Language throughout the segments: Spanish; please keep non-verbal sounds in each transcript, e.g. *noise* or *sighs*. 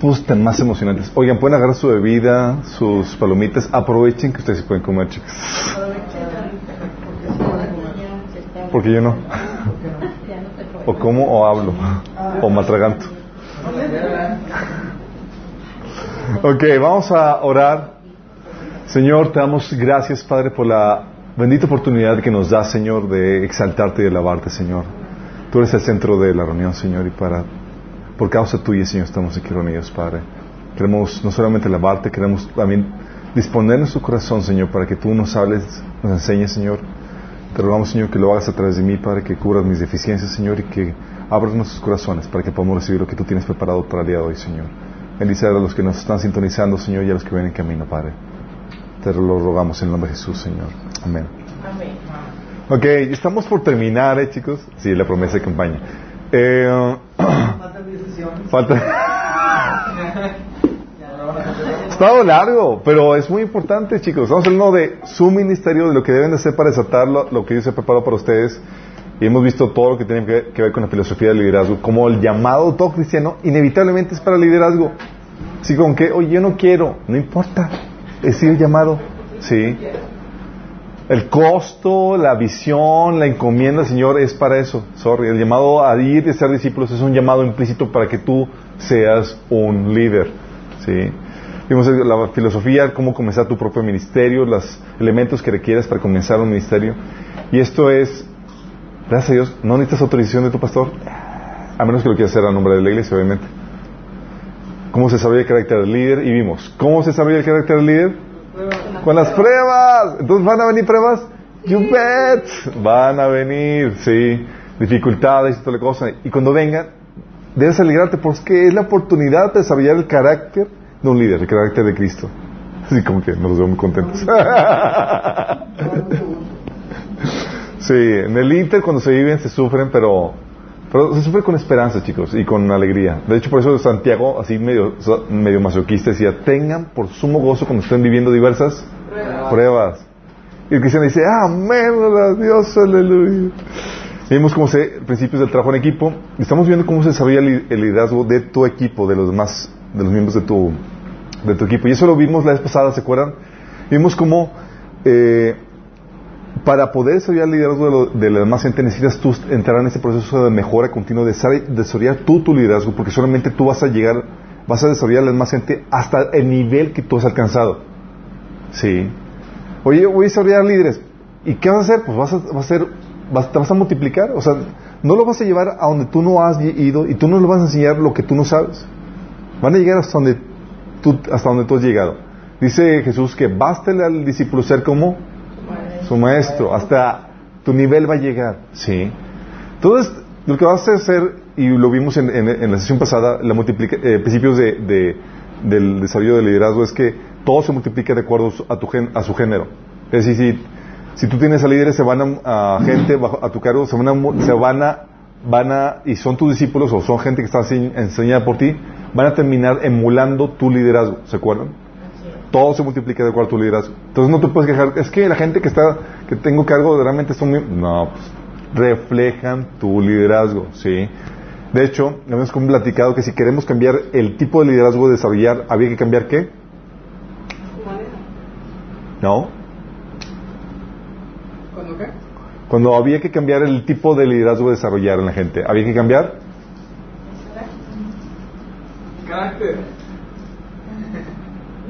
pues tan más emocionantes. Oigan, pueden agarrar su bebida, sus palomitas, aprovechen que ustedes pueden comer, chicos. Porque yo no. O como o hablo. O maltraganto. Ok, vamos a orar. Señor, te damos gracias, Padre, por la bendita oportunidad que nos da, Señor, de exaltarte y de alabarte, Señor. Tú eres el centro de la reunión, Señor, y para por causa tuya, Señor, estamos aquí reunidos, Padre. Queremos no solamente alabarte, queremos también disponer nuestro corazón, Señor, para que tú nos hables, nos enseñes, Señor. Te rogamos, Señor, que lo hagas a través de mí, Padre, que cubras mis deficiencias, Señor, y que abras nuestros corazones para que podamos recibir lo que tú tienes preparado para el día de hoy, Señor. Bendice a los que nos están sintonizando, Señor, y a los que vienen en camino, Padre. Te lo rogamos en el nombre de Jesús, Señor. Amén. Amén. Ok, estamos por terminar, ¿eh, chicos? Sí, la promesa de campaña. Eh, *clears throat* Falta. *laughs* Estado largo, pero es muy importante, chicos. Estamos hablando de su ministerio, de lo que deben de hacer para desatar lo, que Dios ha preparado para ustedes. Y hemos visto todo lo que tiene que, ver con la filosofía del liderazgo, como el llamado todo cristiano, inevitablemente es para el liderazgo. Así como que, oye, yo no quiero, no importa, es ir llamado, ¿sí? El costo, la visión, la encomienda, Señor, es para eso. Sorry, el llamado a ir y ser discípulos es un llamado implícito para que tú seas un líder. ¿sí? Vimos la filosofía, cómo comenzar tu propio ministerio, los elementos que requieres para comenzar un ministerio. Y esto es, gracias a Dios, no necesitas autorización de tu pastor, a menos que lo quieras hacer a nombre de la iglesia, obviamente. ¿Cómo se desarrolla el carácter del líder? Y vimos, ¿cómo se desarrolla el carácter del líder? Con las pruebas. Entonces van a venir pruebas. You bet. Van a venir, sí. Dificultades y toda la cosa. Y cuando vengan, debes alegrarte porque es la oportunidad de desarrollar el carácter de un líder, el carácter de Cristo. Así como que nos veo muy contentos. *laughs* sí, en el Inter cuando se viven se sufren, pero pero se sufre con esperanza, chicos, y con alegría. De hecho, por eso Santiago, así medio, medio masoquista, decía, tengan por sumo gozo cuando estén viviendo diversas pruebas. Y el cristiano dice, amén, Dios, aleluya. vimos cómo se, principios del trabajo en equipo, y estamos viendo cómo se desarrolla el liderazgo de tu equipo, de los demás, de los miembros de tu, de tu equipo. Y eso lo vimos la vez pasada, ¿se acuerdan? Vimos cómo eh, para poder desarrollar el liderazgo de, la demás gente necesitas tú entrar en ese proceso de mejora continua, de desarrollar tú tu liderazgo, porque solamente tú vas a llegar, vas a desarrollar demás gente hasta el nivel que tú has alcanzado. Sí. Oye, voy a desarrollar líderes. ¿Y qué vas a hacer? Pues vas a, vas a hacer, te vas a multiplicar. O sea, no lo vas a llevar a donde tú no has ido y tú no le vas a enseñar lo que tú no sabes. Van a llegar hasta donde tú, hasta donde tú has llegado. Dice Jesús que bástale al discípulo ser como su maestro, hasta tu nivel va a llegar, ¿sí? Entonces, lo que vas a hacer, y lo vimos en, la sesión pasada, la eh, principios de, del desarrollo del liderazgo, es que todo se multiplica de acuerdo a, tu a su género. Es decir, si, tú tienes a líderes, se van a, gente bajo, a tu cargo, se van a, se van a, van a, y son tus discípulos o son gente que está enseñada por ti, van a terminar emulando tu liderazgo, ¿se acuerdan? Todo se multiplica de acuerdo a tu liderazgo. Entonces no te puedes quejar, es que la gente que está, que tengo cargo realmente son muy... No, pues reflejan tu liderazgo, ¿sí? De hecho, hemos platicado que si queremos cambiar el tipo de liderazgo de desarrollar, había que cambiar qué? ¿No? ¿Cuándo qué? Cuando había que cambiar el tipo de liderazgo de desarrollar en la gente, ¿había que cambiar? Carácter.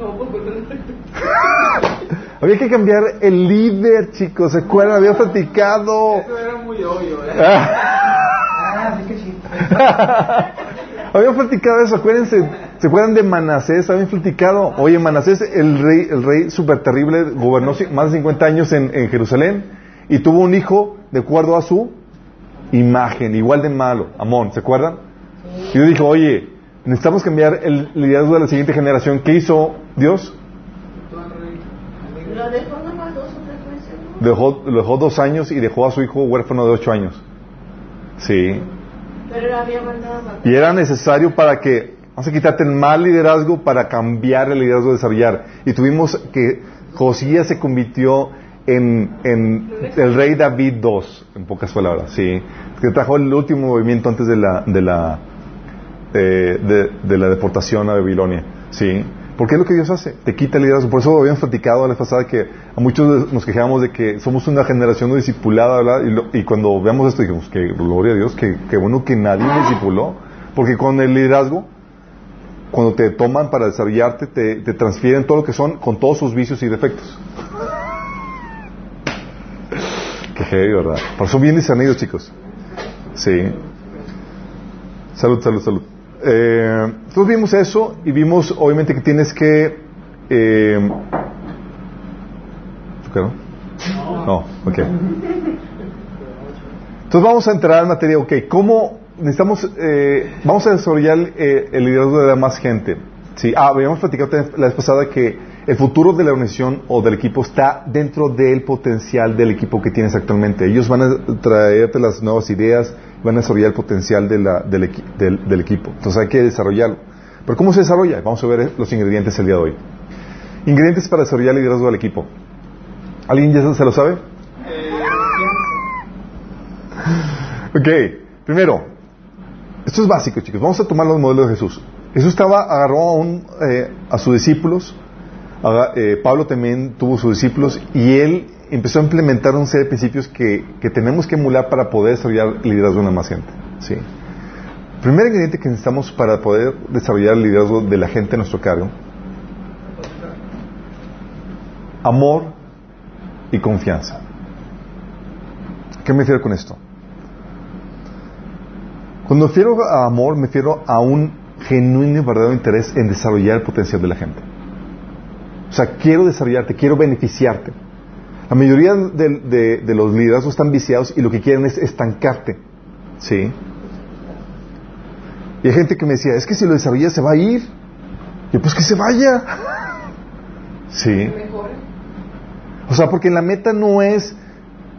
*laughs* Había que cambiar el líder, chicos. ¿Se acuerdan? Había platicado. Eso era muy obvio, ¿eh? ah, *laughs* Habían platicado eso, acuérdense. ¿Se acuerdan de Manasés? Habían platicado. Oye, Manasés, el rey, el rey súper terrible, gobernó más de 50 años en, en, Jerusalén y tuvo un hijo de acuerdo a su imagen, igual de malo, Amón. ¿Se acuerdan? Y yo dije, oye, necesitamos cambiar el liderazgo de la siguiente generación. ¿Qué hizo Dios? Lo dejó lo dejó dos años y dejó a su hijo huérfano de ocho años. Sí. Pero había mandado Y era necesario para que, vamos a quitarte el mal liderazgo para cambiar el liderazgo de desarrollar. Y tuvimos que Josías se convirtió en, en el rey David II, en pocas palabras, sí. Que trajo el último movimiento antes de la, de la eh, de, la deportación a Babilonia. ¿Sí? Porque es lo que Dios hace, te quita el liderazgo. Por eso habíamos platicado la vez pasada que a muchos nos quejábamos de que somos una generación no discipulada, ¿verdad? Y, cuando veamos esto dijimos que gloria a Dios, que, bueno que nadie discipuló. Porque con el liderazgo, cuando te toman para desarrollarte, te, transfieren todo lo que son con todos sus vicios y defectos. Qué heavy, ¿verdad? Por eso bien discernidos, chicos. Sí. Salud, salud, salud. Eh, entonces vimos eso y vimos obviamente que tienes que... Eh, ¿no? No, ok. Entonces vamos a entrar en materia, ok, ¿cómo necesitamos, eh, vamos a desarrollar eh, el liderazgo de más gente? Sí, ah, habíamos platicado la vez pasada que el futuro de la organización o del equipo está dentro del potencial del equipo que tienes actualmente. Ellos van a traerte las nuevas ideas, van a desarrollar el potencial del, del, equipo. Entonces hay que desarrollarlo. Pero ¿cómo se desarrolla? Vamos a ver los ingredientes el día de hoy. Ingredientes para desarrollar el liderazgo del equipo. ¿Alguien ya se lo sabe? Ok, primero, esto es básico, chicos. Vamos a tomar los modelos de Jesús. Jesús estaba, agarró a, un, eh, a sus discípulos eh, Pablo también tuvo sus discípulos y él empezó a implementar un serie de principios que, tenemos que emular para poder desarrollar el liderazgo de una más gente. ¿sí? El primer ingrediente que necesitamos para poder desarrollar el liderazgo de la gente a nuestro cargo, amor y confianza. ¿Qué me refiero con esto? Cuando me refiero a amor, me refiero a un genuino y verdadero interés en desarrollar el potencial de la gente. O sea, quiero desarrollarte, quiero beneficiarte. La mayoría de, los liderazgos están viciados y lo que quieren es estancarte. ¿Sí? Y hay gente que me decía, es que si lo desarrollas se va a ir. Y yo, pues que se vaya. *laughs* ¿Sí? O sea, porque la meta no es,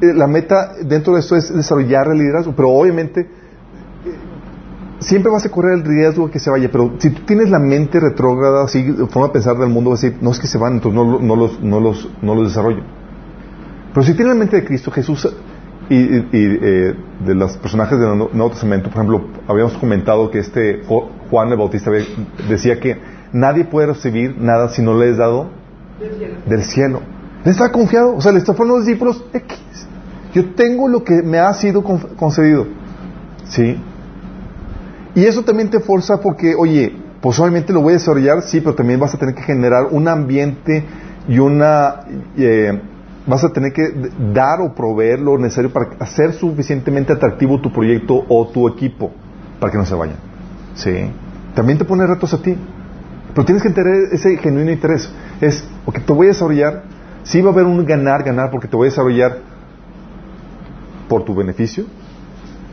eh, la meta dentro de esto es desarrollar el liderazgo, pero obviamente siempre vas a correr el riesgo de que se vaya, pero si tú tienes la mente retrógrada, así, forma de pensar del mundo, vas a decir, no es que se van, entonces no, no, los, no, los, no los desarrollo. Pero si tienes la mente de Cristo, Jesús y, eh, de los personajes del Nuevo Testamento, por ejemplo, habíamos comentado que este Juan el Bautista decía que nadie puede recibir nada si no le es dado del cielo. Él estaba confiado, o sea, le está a los discípulos, X. Yo tengo lo que me ha sido concedido. ¿Sí? Y eso también te forza porque, oye, pues obviamente lo voy a desarrollar, sí, pero también vas a tener que generar un ambiente y una... Eh, vas a tener que dar o proveer lo necesario para hacer suficientemente atractivo tu proyecto o tu equipo para que no se vayan. Sí. También te pone retos a ti. Pero tienes que tener ese genuino interés. Es, ok, te voy a desarrollar. Sí va a haber un ganar, ganar, porque te voy a desarrollar por tu beneficio,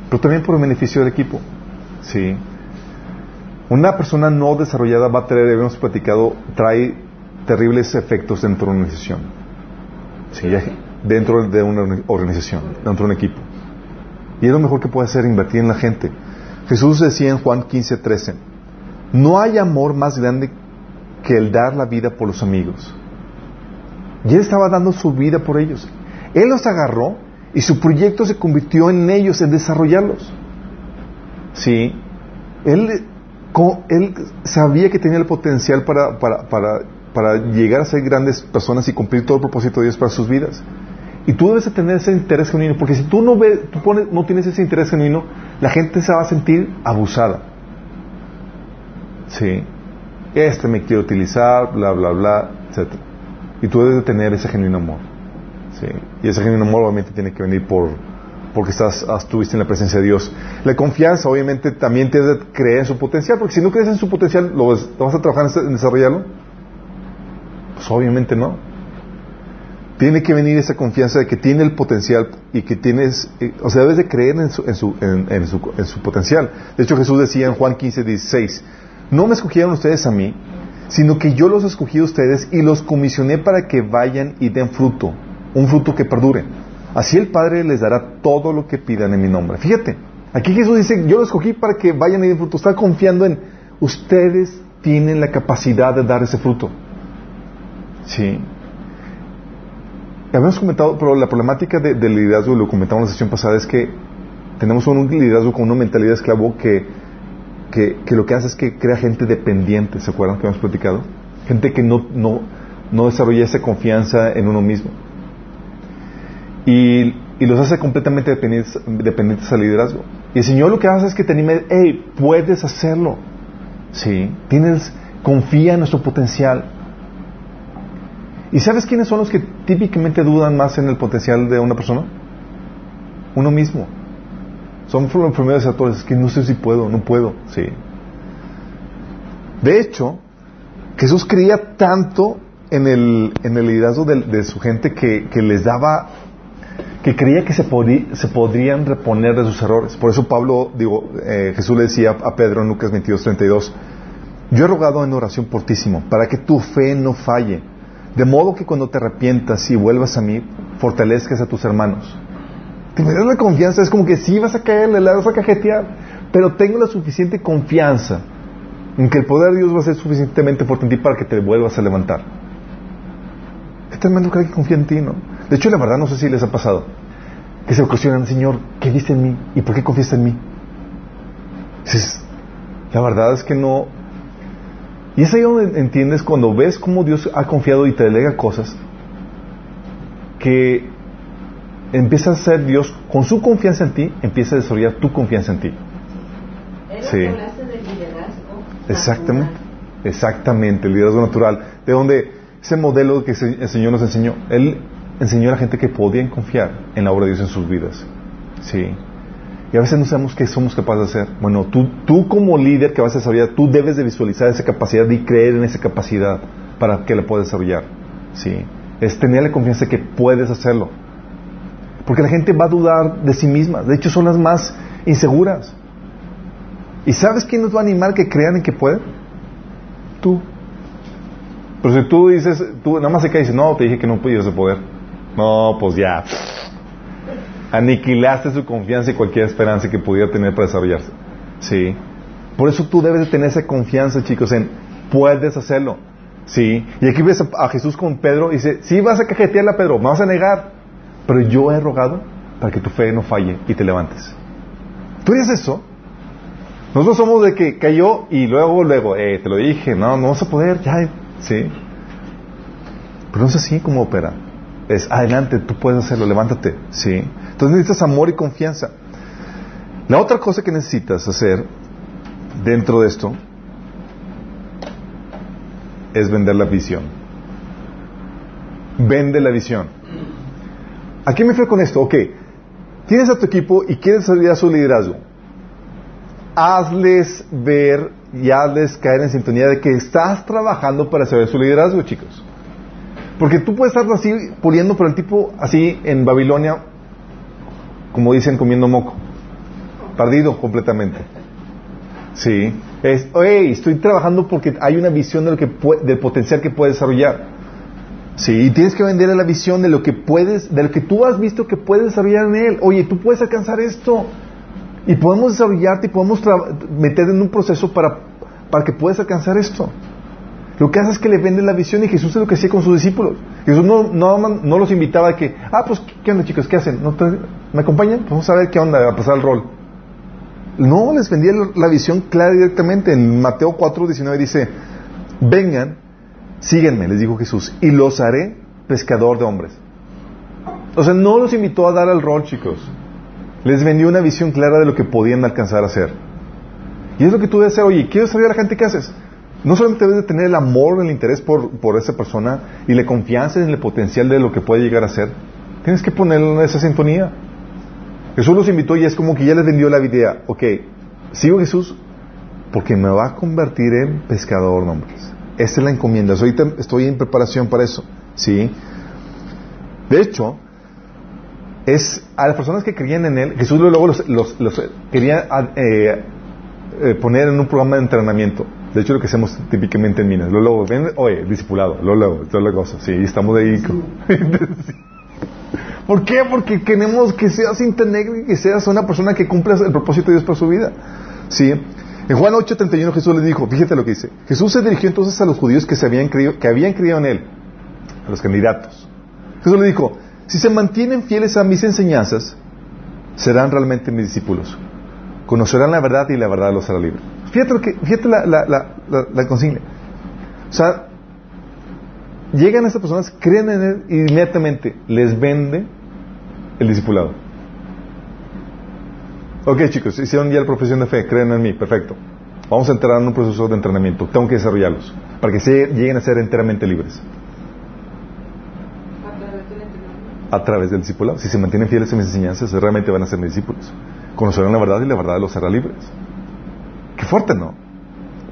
pero también por el beneficio del equipo. Sí. Una persona no desarrollada va a tener, hemos platicado, trae terribles efectos dentro de una organización. Dentro de una organización, dentro de un equipo. Y es lo mejor que puede hacer invertir en la gente. Jesús decía en Juan 15, 13, no hay amor más grande que el dar la vida por los amigos. Y él estaba dando su vida por ellos. Él los agarró y su proyecto se convirtió en ellos, en desarrollarlos. Sí. Él, él sabía que tenía el potencial para, para, para, llegar a ser grandes personas y cumplir todo el propósito de Dios para sus vidas. Y tú debes de tener ese interés genuino, porque si tú no ves, tú pones, no tienes ese interés genuino, la gente se va a sentir abusada. Sí. Este me quiere utilizar, bla, bla, bla, etc. Y tú debes de tener ese genuino amor. Sí. Y ese genuino amor obviamente tiene que venir por, porque estás, estuviste en la presencia de Dios. La confianza, obviamente, también te debe creer en su potencial, porque si no crees en su potencial, ¿lo, vas a trabajar en desarrollarlo? Pues obviamente no. Tiene que venir esa confianza de que tiene el potencial y que tienes, eh, o sea, debes de creer en su, en su, en, su, en su potencial. De hecho, Jesús decía en Juan 15, 16, no me escogieron ustedes a mí, sino que yo los escogí a ustedes y los comisioné para que vayan y den fruto, un fruto que perdure. Así el Padre les dará todo lo que pidan en mi nombre. Fíjate, aquí Jesús dice, yo lo escogí para que vayan y den fruto. Está confiando en, ustedes tienen la capacidad de dar ese fruto. Sí. Habíamos comentado, pero la problemática del liderazgo, lo comentamos en la sesión pasada, es que tenemos un liderazgo con una mentalidad de esclavo que que, lo que hace es que crea gente dependiente, ¿se acuerdan que hemos platicado? Gente que no, no, no desarrolla esa confianza en uno mismo. Y, y los hace completamente dependientes, dependientes al liderazgo. Y el Señor lo que hace es que te anime, hey, puedes hacerlo. Sí, tienes, confía en nuestro potencial. ¿Y sabes quiénes son los que típicamente dudan más en el potencial de una persona? Uno mismo. Son los primeros actores, es que no sé si puedo, no puedo, sí. De hecho, Jesús creía tanto en el, en el liderazgo de, su gente que, que, les daba, que creía que se, se, podrían reponer de sus errores. Por eso Pablo, digo, eh, Jesús le decía a Pedro en Lucas 22, 32, yo he rogado en oración portísimo para que tu fe no falle, de modo que cuando te arrepientas y vuelvas a mí, fortalezcas a tus hermanos. Te me das la confianza, es como que sí vas a caerle, la vas a cajetear, pero tengo la suficiente confianza en que el poder de Dios va a ser suficientemente fuerte en ti para que te vuelvas a levantar. Este hermano cree que confía en ti, ¿no? De hecho, la verdad, no sé si les ha pasado que se cuestionan, Señor, ¿qué viste en mí? ¿Y por qué confías en mí? la verdad es que no. Y es ahí donde entiendes cuando ves cómo Dios ha confiado y te delega cosas que empieza a ser Dios, con su confianza en ti, empieza a desarrollar tu confianza en ti. Sí. Exactamente. Exactamente, el liderazgo natural. De donde ese modelo que el Señor nos enseñó, Él enseñó a la gente que podían confiar en la obra de Dios en sus vidas. Sí. Y a veces no sabemos qué somos capaces de hacer. Bueno, tú, tú como líder que vas a desarrollar, tú debes de visualizar esa capacidad y creer en esa capacidad para que la puedas desarrollar. Sí. Es tener la confianza que puedes hacerlo. Porque la gente va a dudar de sí misma. De hecho, son las más inseguras. ¿Y sabes quién nos va a animar que crean en que pueden? Tú. Pero si tú dices, tú nada más se cae y dices, no, te dije que no pudieras poder. No, pues ya. Aniquilaste su confianza y cualquier esperanza que pudiera tener para desarrollarse. Sí. Por eso tú debes de tener esa confianza, chicos, en puedes hacerlo. Sí. Y aquí ves a, Jesús con Pedro y dice, sí vas a cajetearla, Pedro, me vas a negar. Pero yo he rogado para que tu fe no falle y te levantes. ¿Tú eres eso? Nosotros somos de que cayó y luego, luego, eh, te lo dije, no, no vas a poder, ya, sí. Pero no es así como opera. Es adelante, tú puedes hacerlo, levántate, sí. Entonces necesitas amor y confianza. La otra cosa que necesitas hacer dentro de esto es vender la visión. Vende la visión. ¿A qué me fue con esto? Ok, tienes a tu equipo y quieres salir a su liderazgo. Hazles ver y hazles caer en sintonía de que estás trabajando para saber su liderazgo, chicos. Porque tú puedes estar así puliendo, pero el tipo así en Babilonia, como dicen, comiendo moco. Perdido completamente. Sí. Es, hey, estoy trabajando porque hay una visión de lo que del potencial que puede desarrollar. Sí, y tienes que venderle la visión de lo que puedes, de lo que tú has visto que puedes desarrollar en él. Oye, tú puedes alcanzar esto. Y podemos desarrollarte y podemos meter en un proceso para, para que puedas alcanzar esto. Lo que hace es que le vende la visión y Jesús es lo que hacía con sus discípulos. Jesús no, no, los invitaba a que, ah, pues, ¿qué onda chicos? ¿Qué hacen? ¿Me acompañan? Pues vamos a ver qué onda, a pasar el rol. No, les vendía la visión clara directamente. En Mateo 4, 19 dice, vengan síguenme, les dijo Jesús, y los haré pescador de hombres. O sea, no los invitó a dar el rol, chicos. Les vendió una visión clara de lo que podían alcanzar a hacer. Y es lo que tú debes hacer. Oye, ¿quieres saber a la gente qué haces? No solamente debes de tener el amor, el interés por, por esa persona y la confianza en el potencial de lo que puede llegar a ser. Tienes que ponerlo en esa sintonía. Jesús los invitó y es como que ya les vendió la idea. Ok, sigo Jesús porque me va a convertir en pescador de hombres. Esa es la encomienda. Ahorita estoy en preparación para eso. ¿Sí? De hecho, es a las personas que creían en Él, Jesús luego los, los, quería eh, eh, poner en un programa de entrenamiento. De hecho, lo que hacemos típicamente en Minas. Luego, ven, oye, discipulado, luego, luego, toda la cosa. Sí, estamos ahí. *laughs* ¿Por qué? Porque queremos que seas íntegro y que seas una persona que cumpla el propósito de Dios para su vida. ¿Sí? En Juan 8:31 Jesús les dijo, fíjate lo que dice. Jesús se dirigió entonces a los judíos que, se habían creído, que habían creído en él, a los candidatos. Jesús le dijo, si se mantienen fieles a mis enseñanzas, serán realmente mis discípulos. Conocerán la verdad y la verdad los hará libre. Fíjate, lo que, fíjate la, la, la, la, consigna. O sea, llegan estas personas, creen en él y inmediatamente les vende el discipulado. Ok, chicos, hicieron ya la profesión de fe, creen en mí, perfecto. Vamos a entrar en un proceso de entrenamiento. Tengo que desarrollarlos para que se, lleguen a ser enteramente libres. A través del discipulado. Si se mantienen fieles a mis enseñanzas, realmente van a ser mis discípulos. Conocerán la verdad y la verdad los hará libres. Qué fuerte, ¿no?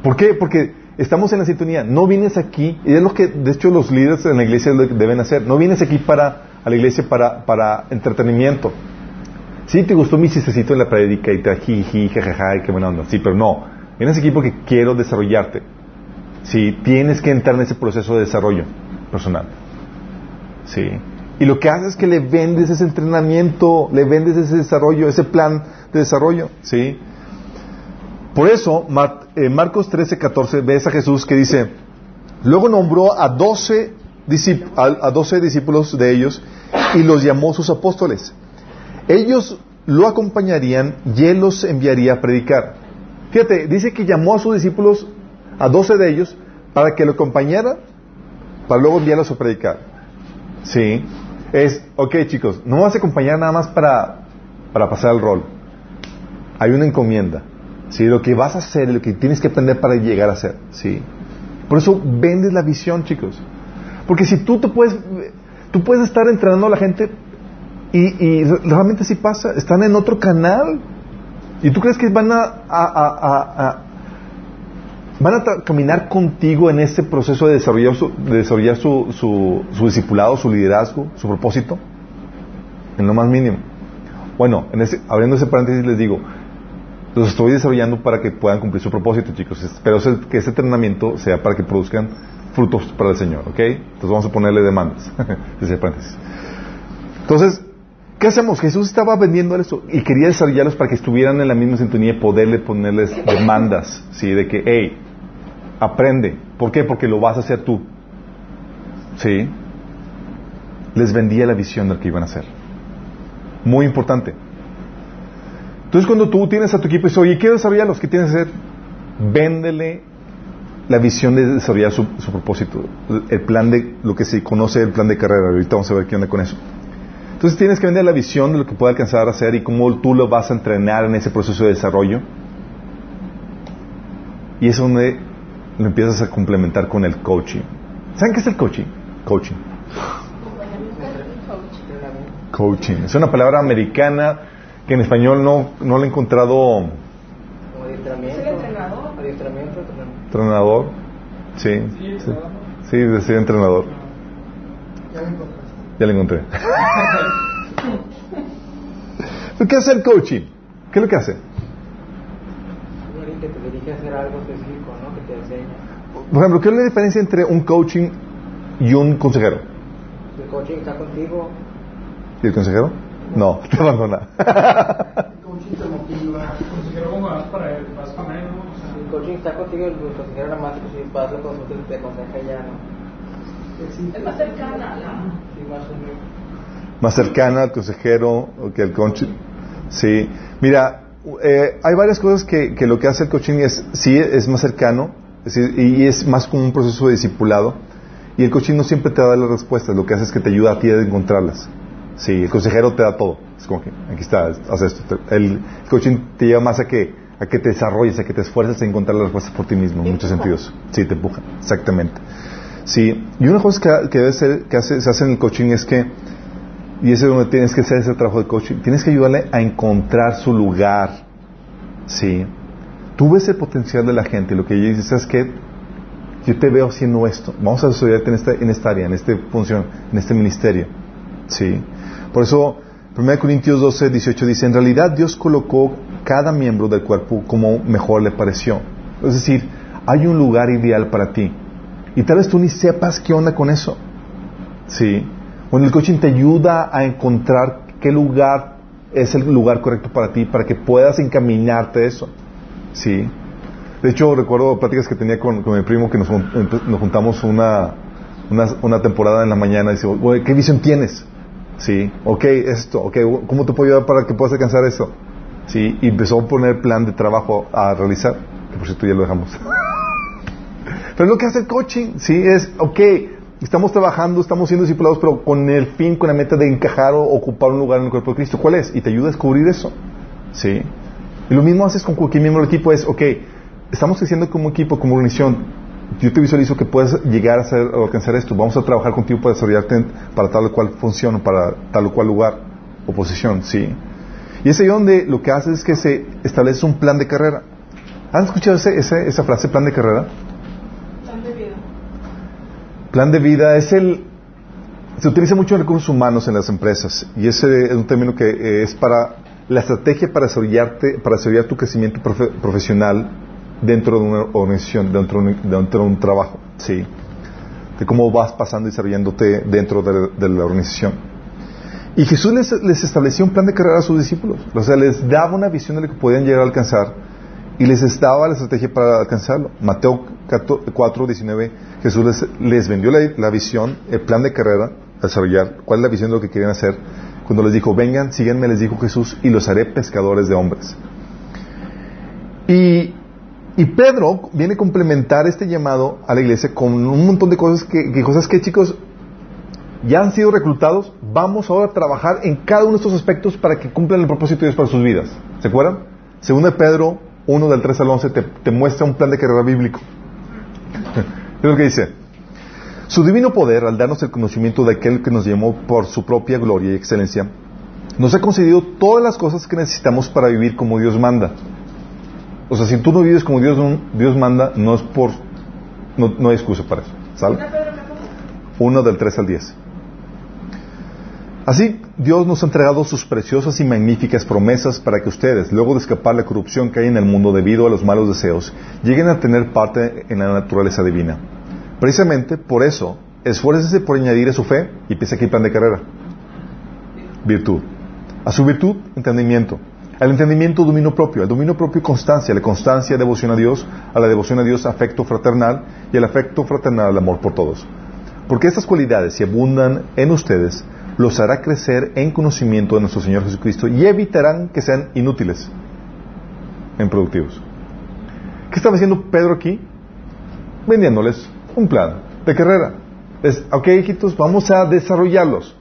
¿Por qué? Porque estamos en la sintonía. No vienes aquí, y es lo que de hecho los líderes en la iglesia deben hacer. No vienes aquí para a la iglesia para, para entretenimiento. Sí, te gustó mi chistecito en la predica y te jiji, jajaja, qué buena onda. Sí, pero no. Vienes aquí porque quiero desarrollarte. Sí, tienes que entrar en ese proceso de desarrollo personal. Sí. Y lo que haces es que le vendes ese entrenamiento, le vendes ese desarrollo, ese plan de desarrollo. Sí. Por eso, eh, Marcos 13, 14, ves a Jesús que dice, luego nombró a 12, a 12 discípulos de ellos y los llamó sus apóstoles. Ellos lo acompañarían y él los enviaría a predicar. Fíjate, dice que llamó a sus discípulos, a 12 de ellos, para que lo acompañaran, para luego enviarlos a predicar. Sí. Es, ok chicos, no vas a acompañar nada más para, para pasar el rol. Hay una encomienda. ¿Sí? Lo que vas a hacer, lo que tienes que aprender para llegar a ser, ¿sí? Por eso vendes la visión, chicos. Porque si tú te puedes, tú puedes estar entrenando a la gente y, realmente sí pasa, están en otro canal y tú crees que van a, a, van a caminar contigo en ese proceso de desarrollar su, de desarrollar su, su, discipulado, su liderazgo, su propósito, en lo más mínimo. Bueno, en ese, abriendo ese paréntesis les digo, los estoy desarrollando para que puedan cumplir su propósito, chicos. Espero que ese entrenamiento sea para que produzcan frutos para el Señor, ¿ok? Entonces vamos a ponerle demandas. *laughs* Entonces, ¿qué hacemos? Jesús estaba vendiendo eso y quería desarrollarlos para que estuvieran en la misma sintonía y poderle ponerles demandas, ¿sí? De que, hey, aprende. ¿Por qué? Porque lo vas a hacer tú. ¿Sí? Les vendía la visión de lo que iban a hacer. Muy importante. Entonces cuando tú tienes a tu equipo y dices, oye, quiero desarrollarlos, ¿qué tienes que hacer? Véndele la visión de desarrollar su, propósito, el plan de lo que se conoce el plan de carrera. Ahorita vamos a ver qué onda con eso. Entonces tienes que vender la visión de lo que puede alcanzar a hacer y cómo tú lo vas a entrenar en ese proceso de desarrollo. Y es donde lo empiezas a complementar con el coaching. ¿Saben qué es el coaching? Coaching. Coaching. Es una palabra americana que en español no, no lo he encontrado. Como adiestramiento. ¿Es el entrenador? Adiestramiento, entrenador. Sí. Sí, sí, decía entrenador. Ya lo encontré. Ya lo encontré. *laughs* ¿Qué hace el coaching? ¿Qué es lo que hace? Que te dirige a hacer algo específico, ¿no? Que te enseña. Por ejemplo, ¿qué es la diferencia entre un coaching y un consejero? El coaching está contigo. ¿Y el consejero? No, *laughs* te abandona. el coaching te motiva, el consejero más para él, más para él, ¿no? O sea, el coaching está contigo, el consejero nada más que si vas a consulta te aconseja ya, ¿no? Es más cercana, ¿no? Sí, más Más cercana al consejero que el coaching. Sí. Mira, eh, hay varias cosas que, que, lo que hace el coaching es, sí, es más cercano es decir, y es más como un proceso de discipulado. Y el coaching no siempre te da las respuestas, lo que hace es que te ayuda a ti a encontrarlas. Sí, el consejero te da todo. Es como que, aquí está, haz esto. El, coaching te lleva más a que, a que te desarrolles, a que te esfuerces en encontrar las respuestas por ti mismo, en muchos sentidos. Sí, te empuja, exactamente. Sí, y una cosa que, que debe ser, que hace, se hace en el coaching es que, y ese es donde tienes que hacer ese trabajo de coaching, tienes que ayudarle a encontrar su lugar. Sí. Tú ves el potencial de la gente, lo que ella dice, ¿sabes qué? Yo te veo haciendo esto. Vamos a desarrollarte en esta, en esta área, en esta función, en este ministerio. Sí. Por eso, 1 Corintios 12, 18 dice, en realidad Dios colocó cada miembro del cuerpo como mejor le pareció. Es decir, hay un lugar ideal para ti. Y tal vez tú ni sepas qué onda con eso. ¿Sí? Bueno, el coaching te ayuda a encontrar qué lugar es el lugar correcto para ti, para que puedas encaminarte a eso. ¿Sí? De hecho, recuerdo pláticas que tenía con, mi primo que nos, juntamos una, una, temporada en la mañana y dice, ¿qué visión tienes? Sí, ok, esto, ok, ¿cómo te puedo ayudar para que puedas alcanzar eso? Sí, y empezó a poner plan de trabajo a realizar. que por cierto ya lo dejamos. *laughs* pero lo que hace el coaching, sí, es, ok, estamos trabajando, estamos siendo discipulados, pero con el fin, con la meta de encajar o ocupar un lugar en el cuerpo de Cristo. ¿Cuál es? Y te ayuda a descubrir eso. Sí. Y lo mismo haces con cualquier miembro del equipo, es, ok, estamos creciendo como equipo, como organización, yo te visualizo que puedes llegar a, alcanzar esto. Vamos a trabajar contigo para desarrollarte para tal o cual función, para tal o cual lugar o posición, ¿sí? Y es ahí donde lo que hace es que se establece un plan de carrera. ¿Han escuchado esa frase, plan de carrera? Plan de vida. Plan de vida es el... Se utiliza mucho en recursos humanos en las empresas y ese es un término que eh, es para la estrategia para desarrollarte, para desarrollar tu crecimiento profesional dentro de una organización, dentro de un, trabajo, ¿sí? De cómo vas pasando y desarrollándote dentro de, la organización. Y Jesús les, estableció un plan de carrera a sus discípulos. O sea, les daba una visión de lo que podían llegar a alcanzar y les daba la estrategia para alcanzarlo. Mateo 4, 19, Jesús les, les vendió la, visión, el plan de carrera desarrollar, cuál es la visión de lo que querían hacer. Cuando les dijo, vengan, síganme, les dijo Jesús, y los haré pescadores de hombres. Y y Pedro viene a complementar este llamado a la iglesia con un montón de cosas que, cosas que chicos ya han sido reclutados, vamos ahora a trabajar en cada uno de estos aspectos para que cumplan el propósito de Dios para sus vidas. ¿Se acuerdan? Segundo de Pedro 1 del 3 al 11 te, muestra un plan de carrera bíblico. *laughs* es lo que dice. Su divino poder, al darnos el conocimiento de aquel que nos llamó por su propia gloria y excelencia, nos ha concedido todas las cosas que necesitamos para vivir como Dios manda o sea, si tú no vives como Dios, Dios manda, no es por. No, hay excusa para eso. ¿Sale? Uno del 3 al 10. Así, Dios nos ha entregado sus preciosas y magníficas promesas para que ustedes, luego de escapar la corrupción que hay en el mundo debido a los malos deseos, lleguen a tener parte en la naturaleza divina. Precisamente por eso, esfuércese por añadir a su fe y piensa aquí plan de carrera. Virtud. A su virtud, entendimiento al entendimiento, dominio propio. Al dominio propio, constancia. La constancia, devoción a Dios. A la devoción a Dios, afecto fraternal. Y al afecto fraternal, el amor por todos. Porque estas cualidades, si abundan en ustedes, los hará crecer en conocimiento de nuestro Señor Jesucristo y evitarán que sean inútiles, improductivos. ¿Qué estaba haciendo Pedro aquí? Vendiéndoles un plan de carrera. Es, ok, hijitos, vamos a desarrollarlos.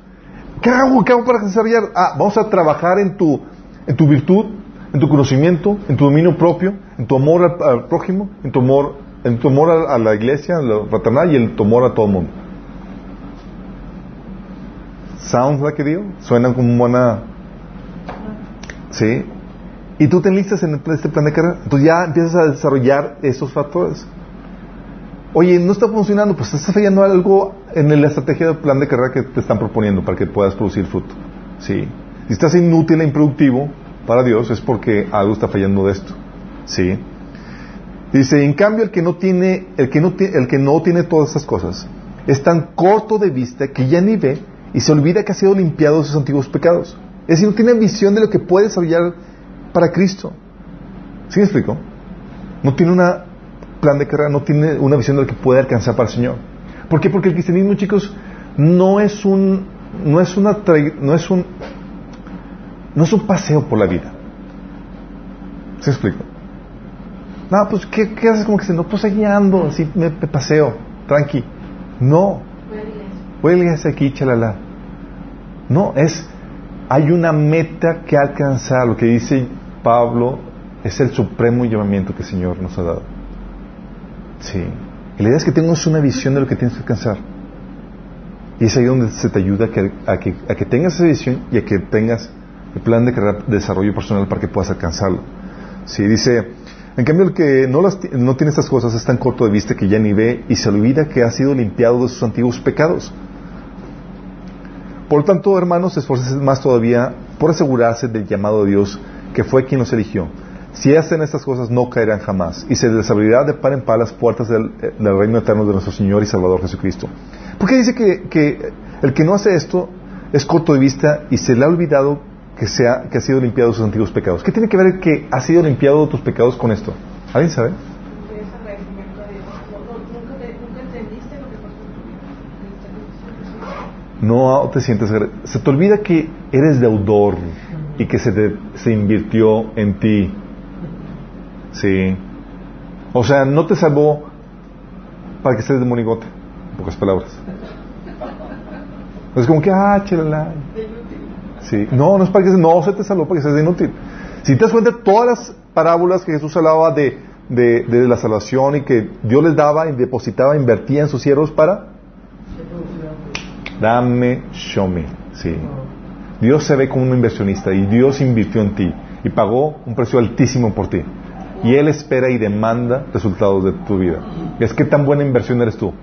¿Qué hago? ¿Qué hago para desarrollar? Ah, vamos a trabajar en tu en tu virtud, en tu conocimiento, en tu dominio propio, en tu amor al, prójimo, en tu amor, en tu amor a, la iglesia, a la fraternal y en tu amor a todo el mundo. ¿Sounds like a deal? Suenan como buena... ¿Sí? Y tú te enlistas en este plan de carrera. Entonces ya empiezas a desarrollar esos factores. Oye, no está funcionando, pues estás fallando algo en la estrategia del plan de carrera que te están proponiendo para que puedas producir fruto. Sí. Si estás inútil e improductivo para Dios es porque algo está fallando de esto. ¿Sí? Dice, en cambio el que no tiene, el que no, el que no tiene todas estas cosas, es tan corto de vista que ya ni ve y se olvida que ha sido limpiado de sus antiguos pecados. Es decir, no tiene visión de lo que puede desarrollar para Cristo. ¿Sí me explico? No tiene un plan de carrera, no tiene una visión de lo que puede alcanzar para el Señor. ¿Por qué? Porque el cristianismo, chicos, no es un, no es una, no es un, no es un paseo por la vida. ¿Se explico? No, pues, ¿qué, haces como que se no? Pues aquí ando, así me, paseo, tranqui. No. Huelgas aquí, chalala. No, es, hay una meta que alcanzar. Lo que dice Pablo es el supremo llamamiento que el Señor nos ha dado. Sí. La idea es que tengas una visión de lo que tienes que alcanzar. Y es ahí donde se te ayuda a que tengas esa visión y a que tengas el plan de, desarrollo personal para que puedas alcanzarlo. Si dice, en cambio el que no, no tiene estas cosas es tan corto de vista que ya ni ve y se olvida que ha sido limpiado de sus antiguos pecados. Por lo tanto, hermanos, esfuerces más todavía por asegurarse del llamado de Dios que fue quien los eligió. Si hacen estas cosas no caerán jamás y se les abrirá de par en par las puertas del, reino eterno de nuestro Señor y Salvador Jesucristo. ¿Por qué dice que el que no hace esto es corto de vista y se le ha olvidado que, sea, que ha sido limpiado de sus antiguos pecados. ¿Qué tiene que ver que ha sido limpiado de tus pecados con esto? ¿Alguien sabe? No te sientes se te olvida que eres deudor y que se, se invirtió en ti. Sí. O sea, no te salvó para que estés de monigote, en pocas palabras. Es como que, ah, chelala. Sí. No, no es para que no se te salvó para que inútil. Si te das cuenta, todas las parábolas que Jesús hablaba de, de, la salvación y que Dios les daba y depositaba, invertía en sus siervos para dame, show me. Sí. Dios se ve como un inversionista y Dios invirtió en ti y pagó un precio altísimo por ti. Y Él espera y demanda resultados de tu vida. Es que tan buena inversión eres tú.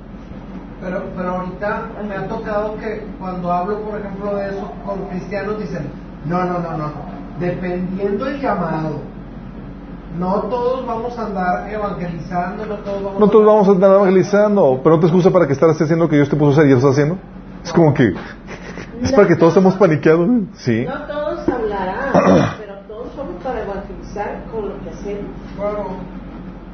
Pero, pero ahorita me ha tocado que cuando hablo, por ejemplo, de eso con cristianos dicen, no, no, no, no, dependiendo el llamado. No todos vamos a andar evangelizando, no todos vamos, no todos vamos a andar evangelizando, pero no te excusa para que estás haciendo lo que Dios te puso a hacer y estás haciendo. Es como que es para que todos estemos paniqueados. Sí. No todos hablarán, pero todos somos para evangelizar con lo que hacemos.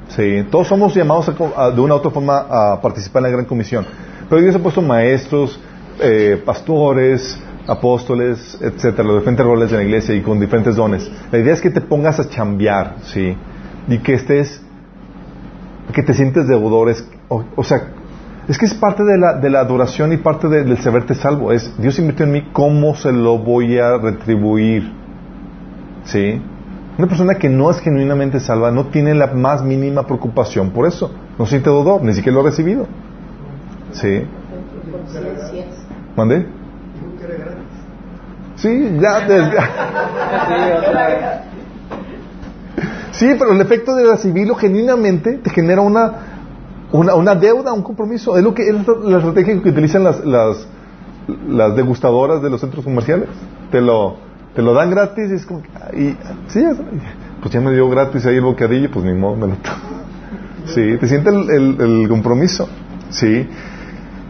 Sí, todos somos llamados de una u otra forma a participar en la gran comisión. Pero Dios ha puesto maestros, eh, pastores, apóstoles, etcétera, los diferentes roles de la iglesia y con diferentes dones. La idea es que te pongas a chambear, ¿sí? Y que estés, que te sientes deudores, o, o sea, es que es parte de la, de la adoración y parte del saberte salvo. Es, Dios invirtió en mí, ¿cómo se lo voy a retribuir? ¿Sí? Una persona que no es genuinamente salva no tiene la más mínima preocupación por eso. No siente dolor, ni siquiera lo ha recibido. ¿Sí? ¿Mande? Sí, ya. sí, pero el efecto de recibirlo genuinamente te genera una una, una deuda, un compromiso. Es lo que es la estrategia que utilizan las, las, las degustadoras de los centros comerciales. Te lo, te lo dan gratis y es como, y, sí, pues ya me dio gratis ahí el bocadillo, pues ni modo, me lo Sí, te siente el, el, compromiso. Sí.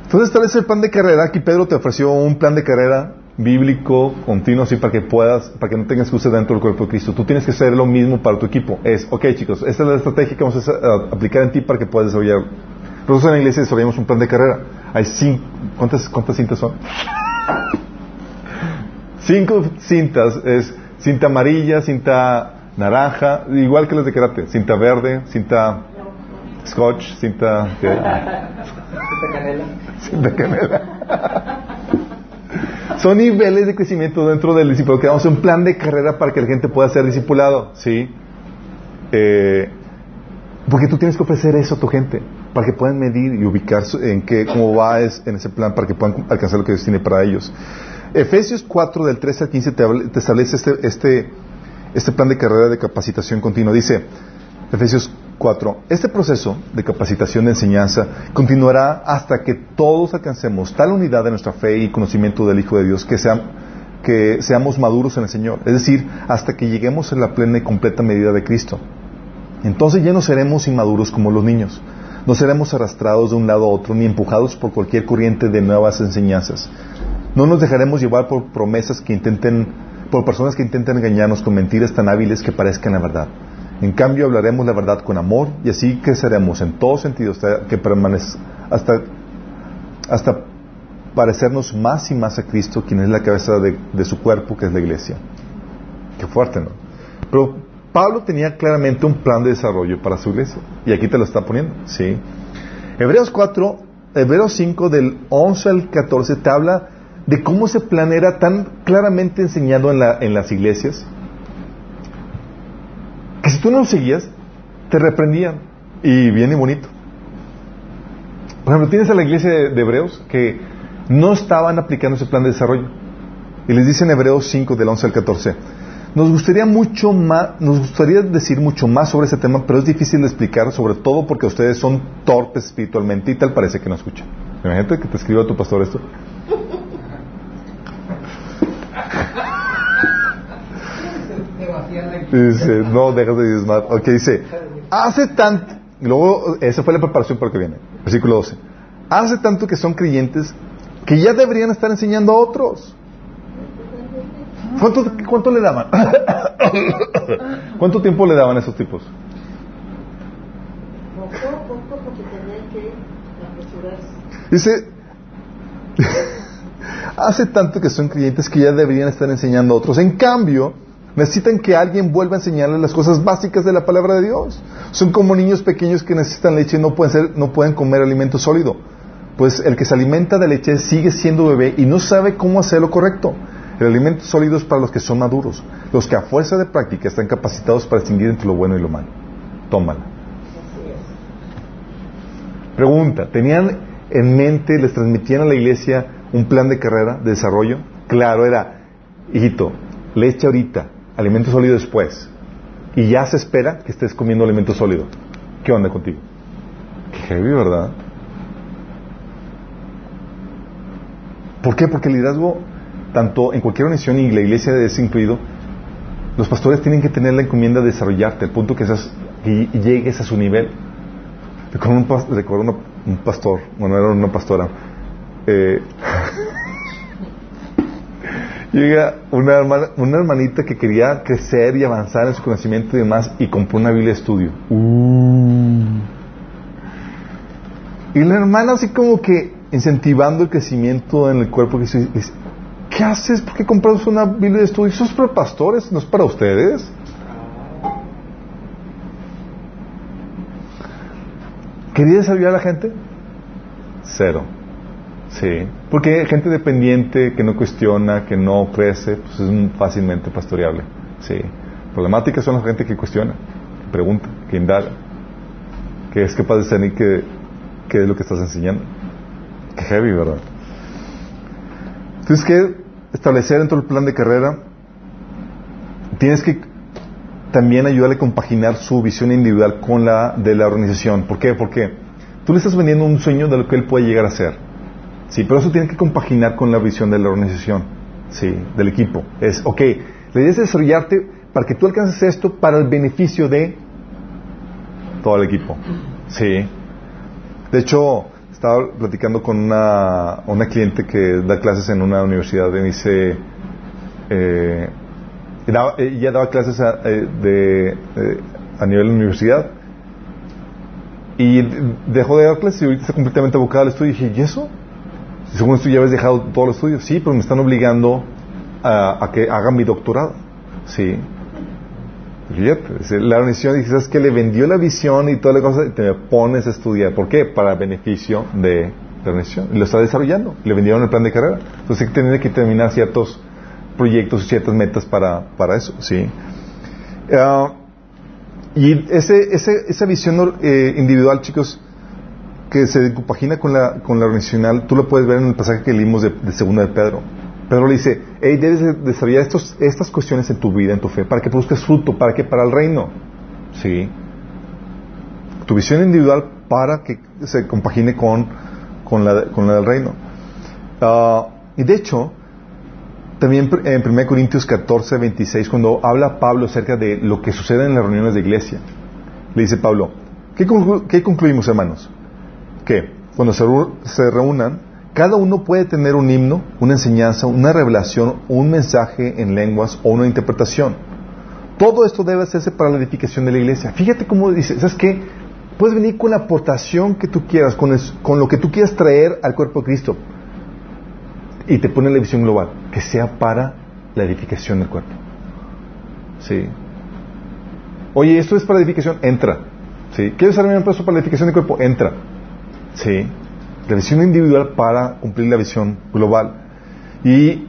Entonces, tal vez el plan de carrera, aquí Pedro te ofreció un plan de carrera bíblico, continuo, así para que puedas, para que no tengas que usar dentro del cuerpo de Cristo. Tú tienes que hacer lo mismo para tu equipo. Es, ok chicos, esta es la estrategia que vamos a, aplicar en ti para que puedas desarrollar. Nosotros en la iglesia desarrollamos un plan de carrera. Hay cinco, ¿cuántas, cuántas cintas son? Cinco cintas, es cinta amarilla, cinta naranja, igual que las de karate, cinta verde, cinta scotch, cinta... cinta canela. Cinta canela. Son niveles de crecimiento dentro del discipulado. Creamos un plan de carrera para que la gente pueda ser discipulado, ¿sí? Eh, porque tú tienes que ofrecer eso a tu gente, para que puedan medir y ubicar en qué, cómo va en ese plan, para que puedan alcanzar lo que Dios tiene para ellos. Efesios 4, del 13 al 15, te, te establece este, este, este plan de carrera de capacitación continua. Dice, Efesios 4. Este proceso de capacitación de enseñanza continuará hasta que todos alcancemos tal unidad de nuestra fe y conocimiento del Hijo de Dios que, que seamos maduros en el Señor. Es decir, hasta que lleguemos a la plena y completa medida de Cristo. Entonces ya no seremos inmaduros como los niños. No seremos arrastrados de un lado a otro ni empujados por cualquier corriente de nuevas enseñanzas. No nos dejaremos llevar por promesas que intenten, por personas que intenten engañarnos con mentiras tan hábiles que parezcan la verdad. En cambio, hablaremos la verdad con amor y así creceremos en todo sentido hasta que hasta, hasta parecernos más y más a Cristo, quien es la cabeza de, su cuerpo, que es la iglesia. Qué fuerte, ¿no? Pero Pablo tenía claramente un plan de desarrollo para su iglesia. Y aquí te lo está poniendo, ¿sí? Hebreos 4, Hebreos 5, del 11 al 14, te habla de cómo ese plan era tan claramente enseñado en, la, en las iglesias que si tú no lo seguías, te reprendían. Y bien y bonito. Por ejemplo, tienes a la iglesia de, Hebreos que no estaban aplicando ese plan de desarrollo. Y les dice en Hebreos 5, del 11 al 14. Nos gustaría mucho más, nos gustaría decir mucho más sobre ese tema, pero es difícil de explicar, sobre todo porque ustedes son torpes espiritualmente y tal parece que no escuchan. Imagínate que te escriba tu pastor esto. Dice, no dejas de diezmar. Ok, dice, hace tanto, luego, esa fue la preparación para que viene. Versículo 12. Hace tanto que son creyentes que ya deberían estar enseñando a otros. ¿Cuánto, cuánto le daban? *coughs* ¿Cuánto tiempo le daban a esos tipos? Dice, *laughs* hace tanto que son creyentes que ya deberían estar enseñando a otros. En cambio, Necesitan que alguien vuelva a enseñarles las cosas básicas de la palabra de Dios. Son como niños pequeños que necesitan leche y no pueden, ser, no pueden comer alimento sólido. Pues el que se alimenta de leche sigue siendo bebé y no sabe cómo hacer lo correcto. El alimento sólido es para los que son maduros, los que a fuerza de práctica están capacitados para distinguir entre lo bueno y lo malo. Tómala. Pregunta, ¿tenían en mente, les transmitían a la iglesia un plan de carrera, de desarrollo? Claro, era, hijito, leche ahorita, alimento sólido después. Y ya se espera que estés comiendo alimento sólido. ¿Qué onda contigo? Qué heavy, ¿verdad? ¿Por qué? Porque el liderazgo, tanto en cualquier organización y la iglesia es incluido, los pastores tienen que tener la encomienda de desarrollarte al punto que, seas, llegues a su nivel. Recuerdo un, un pastor, bueno, era una pastora. Eh, *laughs* llega una, una hermanita que quería crecer y avanzar en su conocimiento y demás y compró una Biblia de estudio. Uh. Y la hermana así como que incentivando el crecimiento en el cuerpo, dice, ¿qué haces? ¿Por qué compras una Biblia de estudio? Eso es para pastores, no es para ustedes. ¿Quería desarrollar a la gente? Cero. Sí, porque gente dependiente que no cuestiona, que no crece, pues es fácilmente pastoreable. Sí. Problemáticas son la gente que cuestiona, que pregunta, que indaga, que es capaz de discernir qué, qué es lo que estás enseñando. Qué heavy, ¿verdad? Tienes que establecer dentro del plan de carrera, tienes que también ayudarle a compaginar su visión individual con la de la organización. ¿Por qué? Porque tú le estás vendiendo un sueño de lo que él puede llegar a ser. Sí, pero eso tiene que compaginar con la visión de la organización, sí, del equipo. Es, ok, la idea es desarrollarte para que tú alcances esto para el beneficio de todo el equipo. Sí. De hecho, estaba platicando con una, una cliente que da clases en una universidad y dice, eh, ella daba clases a, eh, de, eh, a nivel de universidad y dejó de dar clases y ahorita está completamente abocada al estudio y dije, ¿y eso? Según esto ya habéis dejado todos los estudios. Sí, pero me están obligando a, que haga mi doctorado. Sí. la organización dice, ¿sabes que Le vendió la visión y toda la cosa y te pones a estudiar. ¿Por qué? Para beneficio de la organización. Lo está desarrollando. Le vendieron el plan de carrera. Entonces hay que terminar ciertos proyectos y ciertas metas para, para eso. Sí. Ah, y ese, ese, esa visión eh, individual, chicos, que se compagina con la, con la organizacional, tú lo puedes ver en el pasaje que leímos de, de segundo de Pedro. Pedro le dice, hey, debes desarrollar estos, estas cuestiones en tu vida, en tu fe, para que produzcas fruto, para que para el reino. Sí. Tu visión individual para que se compagine con, con, la, con la del reino. Ah, y de hecho, también en 1 Corintios 14, 26, cuando habla Pablo acerca de lo que sucede en las reuniones de iglesia, le dice Pablo, ¿qué, qué concluimos, hermanos? Que cuando se, reúnan, cada uno puede tener un himno, una enseñanza, una revelación, un mensaje en lenguas o una interpretación. Todo esto debe hacerse para la edificación de la iglesia. Fíjate cómo dice, ¿sabes qué? Puedes venir con la aportación que tú quieras, con, lo que tú quieras traer al cuerpo de Cristo. Y te pone la visión global, que sea para la edificación del cuerpo. ¿Sí? Oye, esto es para edificación, entra. ¿Sí? ¿Quieres hacer un paso para la edificación del cuerpo? Entra. ¿Sí? La visión individual para cumplir la visión global. Y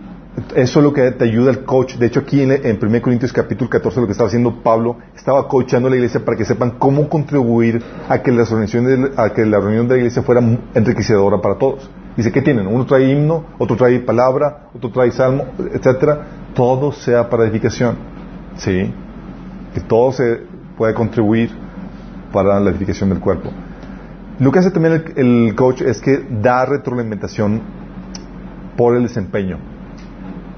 eso es lo que te ayuda el coach. De hecho, aquí en, 1 Corintios capítulo 14, lo que estaba haciendo Pablo, estaba coachando a la iglesia para que sepan cómo contribuir a que, las a que la reunión de la iglesia fuera enriquecedora para todos. Dice, ¿qué tienen? Uno trae himno, otro trae palabra, otro trae salmo, etcétera. Todo sea para edificación. ¿Sí? Que todo se pueda contribuir para la edificación del cuerpo. Lo que hace también el, coach es que da retroalimentación por el desempeño.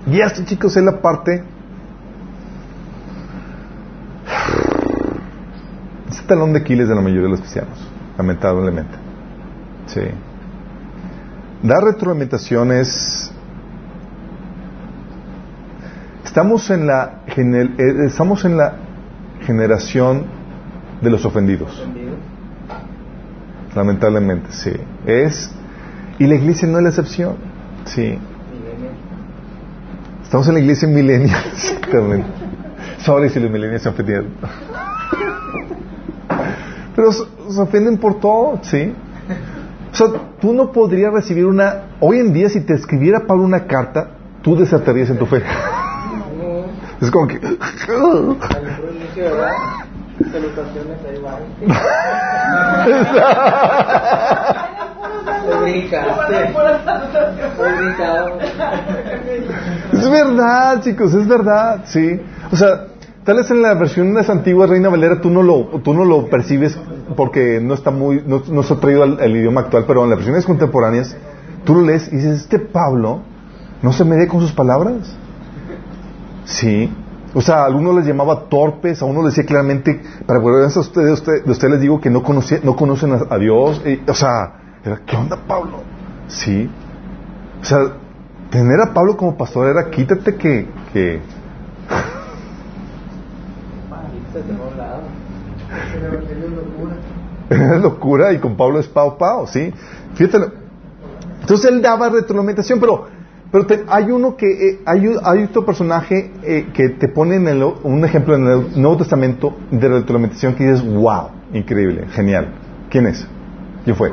Y esto, chicos, es la parte. *sighs* Es el talón de Aquiles de la mayoría de los cristianos, lamentablemente. Sí. Dar retroalimentación es. Estamos en la, eh, estamos en la generación de los ofendidos. Lamentablemente, sí. Es. Y la iglesia no es la excepción. Sí. Estamos en la iglesia milenial, *laughs* exactamente. Sorry si los millennials se ofendieron. Pero se ofenden por todo, ¿sí? O sea, tú no podrías recibir una... Hoy en día, si te escribiera Pablo una carta, tú desertarías en tu fe. Es como que... Salutaciones, ahí va. *laughs* Es verdad, chicos, es verdad, sí. O sea, tal vez en la versión más antigua Reina Valera tú no lo, tú no lo percibes porque no está muy, no, no ha traído al, idioma actual, pero en las versiones contemporáneas tú lo lees y dices, este Pablo no se mide con sus palabras. Sí. O sea, a algunos les llamaba torpes, a uno les decía claramente, para volver a ustedes, de ustedes les digo que no, no conocen a, Dios. o sea, ¿qué onda Pablo? Sí. O sea, tener a Pablo como pastor era quítate que... que... *laughs* Era locura y con Pablo es pao pao, ¿sí? Fíjate. Entonces él daba retroalimentación, pero pero hay uno que, eh, hay, hay, otro personaje eh, que te pone en el, un ejemplo en el Nuevo Testamento de retroalimentación que dices, wow, increíble, genial. ¿Quién es? ¿Quién fue?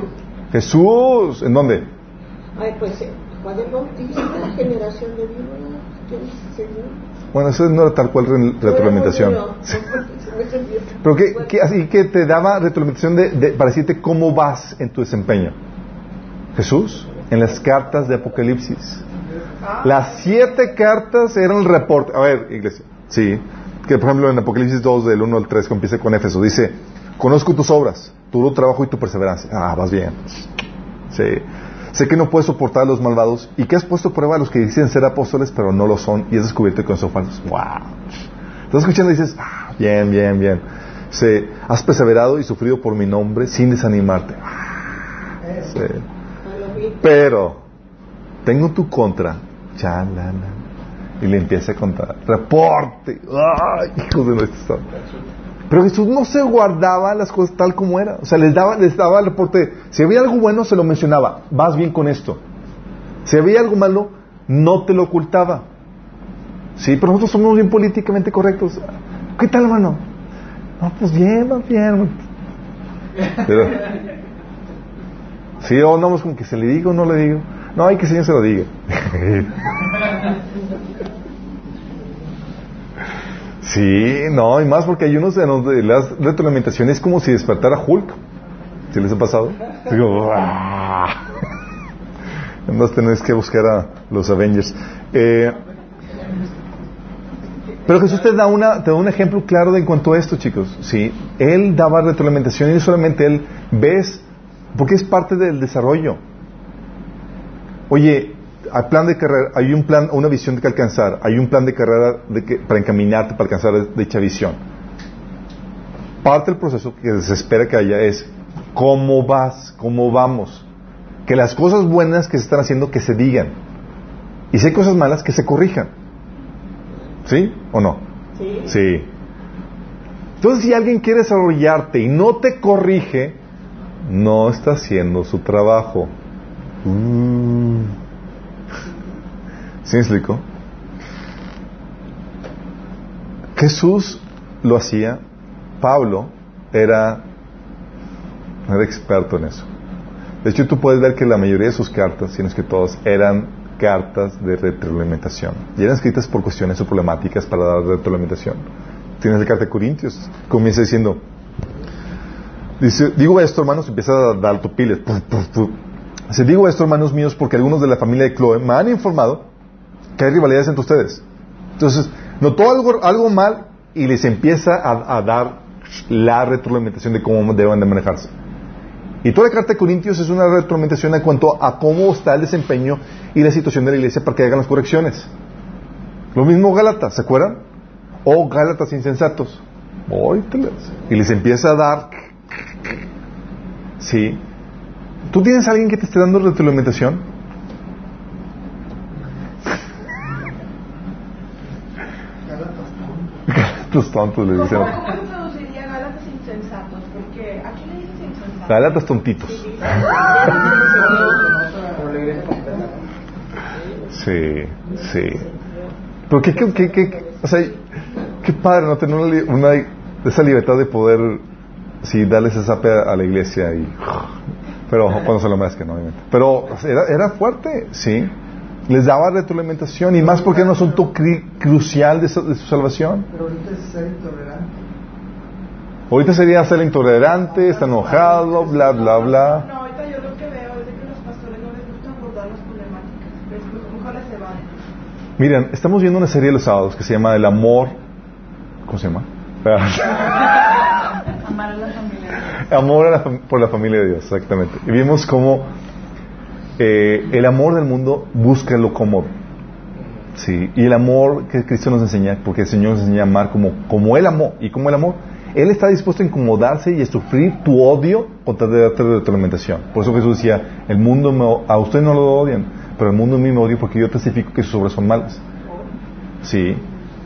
Jesús. ¿En dónde? Ay, pues eh, Juan el Bautista, generación de víboras. Bueno, eso no era tal cual retroalimentación. Pero que, así que te daba retroalimentación de, de, para decirte cómo vas en tu desempeño. Jesús, en las cartas de Apocalipsis. Las siete cartas eran el reporte. A ver, iglesia. Sí. Que por ejemplo en Apocalipsis 2, del 1 al 3, que empieza con Éfeso, dice: Conozco tus obras, tu duro trabajo y tu perseverancia. Ah, vas bien. Sí. Sé que no puedes soportar a los malvados y que has puesto prueba a los que dicen ser apóstoles, pero no lo son y has descubierto que son falsos. ¡Wow! Estás escuchando y dices: ah, Bien, bien, bien. Sí. Has perseverado y sufrido por mi nombre sin desanimarte. Sí. Pero tengo tu contra y le empieza a contar. Reporte. ¡Ay, hijo de nuestro Pero Jesús no se guardaba las cosas tal como era. O sea, les daba, les daba el reporte. Si había algo bueno, se lo mencionaba. Vas bien con esto. Si había algo malo, no te lo ocultaba. Sí, pero nosotros somos bien políticamente correctos. ¿Qué tal, hermano? No, pues bien, va bien. Pero, sí, o no, como que se le digo o no le digo. No, hay que el Señor se lo diga. sí, no, y más porque hay unos en donde las retroalimentación es como si despertara Hulk. ¿Sí les ha pasado? Digo, Entonces tenés que buscar a los Avengers. Eh, pero Jesús te da, una, te da un ejemplo claro de en cuanto a esto, chicos. Sí, Él daba retroalimentación y solamente Él, ves, porque es parte del desarrollo. Oye, hay plan de carrera, hay un plan, una visión de que alcanzar, hay un plan de carrera de que, para encaminarte para alcanzar dicha visión. Parte del proceso que se espera que haya es cómo vas, cómo vamos. Que las cosas buenas que se están haciendo que se digan. Y si hay cosas malas que se corrijan. ¿Sí o no? Sí. Sí. Entonces, si alguien quiere desarrollarte y no te corrige, no está haciendo su trabajo. Mm. ¿Sí? Jesús lo hacía, Pablo era, experto en eso. De hecho, tú puedes ver que la mayoría de sus cartas, si no es que todas, eran cartas de retroalimentación. Y eran escritas por cuestiones o problemáticas para dar retroalimentación. Tienes la carta de Corintios, comienza diciendo, dice, digo esto, hermanos, empieza a dar tupiles. Se digo esto, hermanos míos, porque algunos de la familia de Chloe me han informado que hay rivalidades entre ustedes. Entonces, notó algo, algo mal y les empieza a, dar la retroalimentación de cómo deben de manejarse. Y toda la carta de Corintios es una retroalimentación en cuanto a cómo está el desempeño y la situación de la iglesia para que hagan las correcciones. Lo mismo Gálatas, ¿se acuerdan? O Gálatas insensatos. Y les empieza a dar. Sí. ¿Tú tienes a alguien que te esté dando retroalimentación? Gálatas tontos le dicen. ¿Cómo traduciría Gálatas insensatos? Porque aquí le dicen insensatos. Gálatas tontitos. Sí, sí. *laughs* Pero qué, qué, qué, o sea, qué padre no tener una, esa libertad de poder, sí, darles esa a la iglesia y, pero cuando se lo merezcan, obviamente. Pero era, era fuerte, sí. Les daba retroalimentación y más porque no es un asunto crucial de su, salvación. Pero ahorita es ser intolerante. Ahorita sería ser intolerante, está enojado, bla, bla, bla. No, ahorita yo lo que veo es que los pastores no les gusta abordar las problemáticas. Mejor se van. Miren, estamos viendo una serie de los sábados que se llama El amor. ¿Cómo se llama? *laughs* Amor por la familia de Dios, exactamente. Y vimos cómo eh, el amor del mundo busca lo cómodo. Sí, y el amor que Cristo nos enseña, porque el Señor nos enseña a amar como, como Él amó, y como el amor, Él está dispuesto a incomodarse y a sufrir tu odio con tal de darte retroalimentación. Por eso Jesús decía, el mundo a usted no lo odian, pero el mundo a mí me odia porque yo testifico que sus obras son malas. Sí,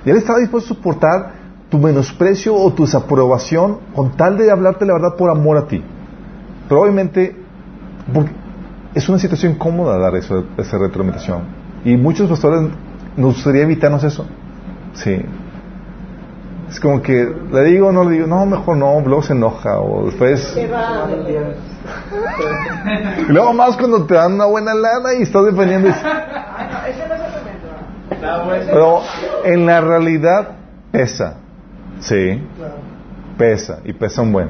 y Él estaba dispuesto a soportar tu menosprecio o tu desaprobación con tal de hablarte la verdad por amor a ti. Pero obviamente, es una situación cómoda dar eso, esa retroalimentación. Y muchos pastores nos gustaría evitarnos eso. Sí. Es como que le digo o no le digo, no, mejor no, luego se enoja o después... y luego más cuando te dan una buena lana y estás defendiendo... *laughs* Pero en la realidad pesa. Sí. Pesa y pesa un buen.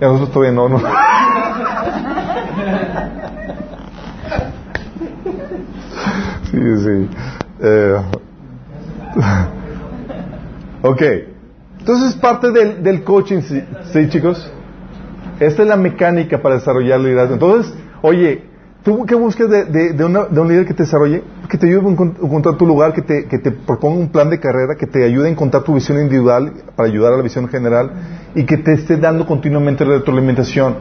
Y nosotros todavía no. no. *laughs* sí, sí. Eh. *laughs* ok. Entonces parte del, del coaching, ¿sí, ¿sí, chicos? Esta es la mecánica para desarrollar liderazgo. Entonces, oye, ¿Tú qué buscas de, un líder que te desarrolle? Que te ayude a encontrar tu lugar, que te, que proponga un plan de carrera, que te ayude a encontrar tu visión individual para ayudar a la visión general y que te esté dando continuamente retroalimentación.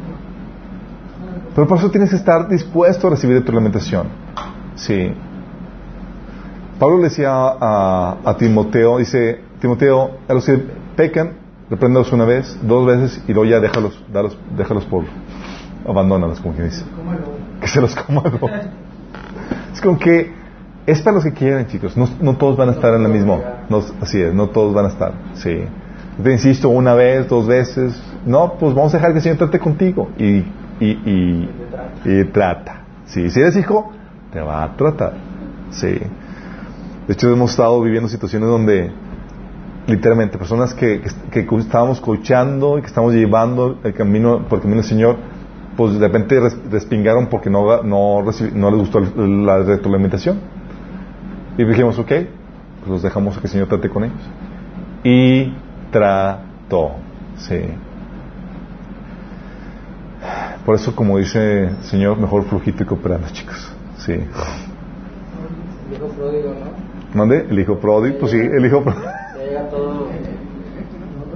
Pero por eso tienes que estar dispuesto a recibir retroalimentación. Sí. Pablo le decía a, Timoteo, dice, Timoteo, a los que pecan, repréndalos una vez, dos veces y luego ya déjalos, déjalos por, abandónalos, como que dice que se los coma. Es como que es para los que quieren, chicos. No, no todos van a estar en la misma. No, así es, no todos van a estar. Sí. Te insisto una vez, dos veces. No, pues vamos a dejar que el Señor trate contigo. Y, y, y, y trata. Sí. Si eres hijo, te va a tratar. Sí. De hecho, hemos estado viviendo situaciones donde literalmente personas que, que, estábamos coachando y que estamos llevando el camino por el camino del Señor pues de repente respingaron porque no, no, no les gustó la retroalimentación. Y dijimos, ok, pues los dejamos a que el Señor trate con ellos. Y trató, sí. Por eso, como dice el Señor, mejor flujito y cooperando, chicos. Sí. El hijo pródigo, ¿no? ¿Mande? El hijo pródigo, pues sí, el hijo pródigo. Llega todo.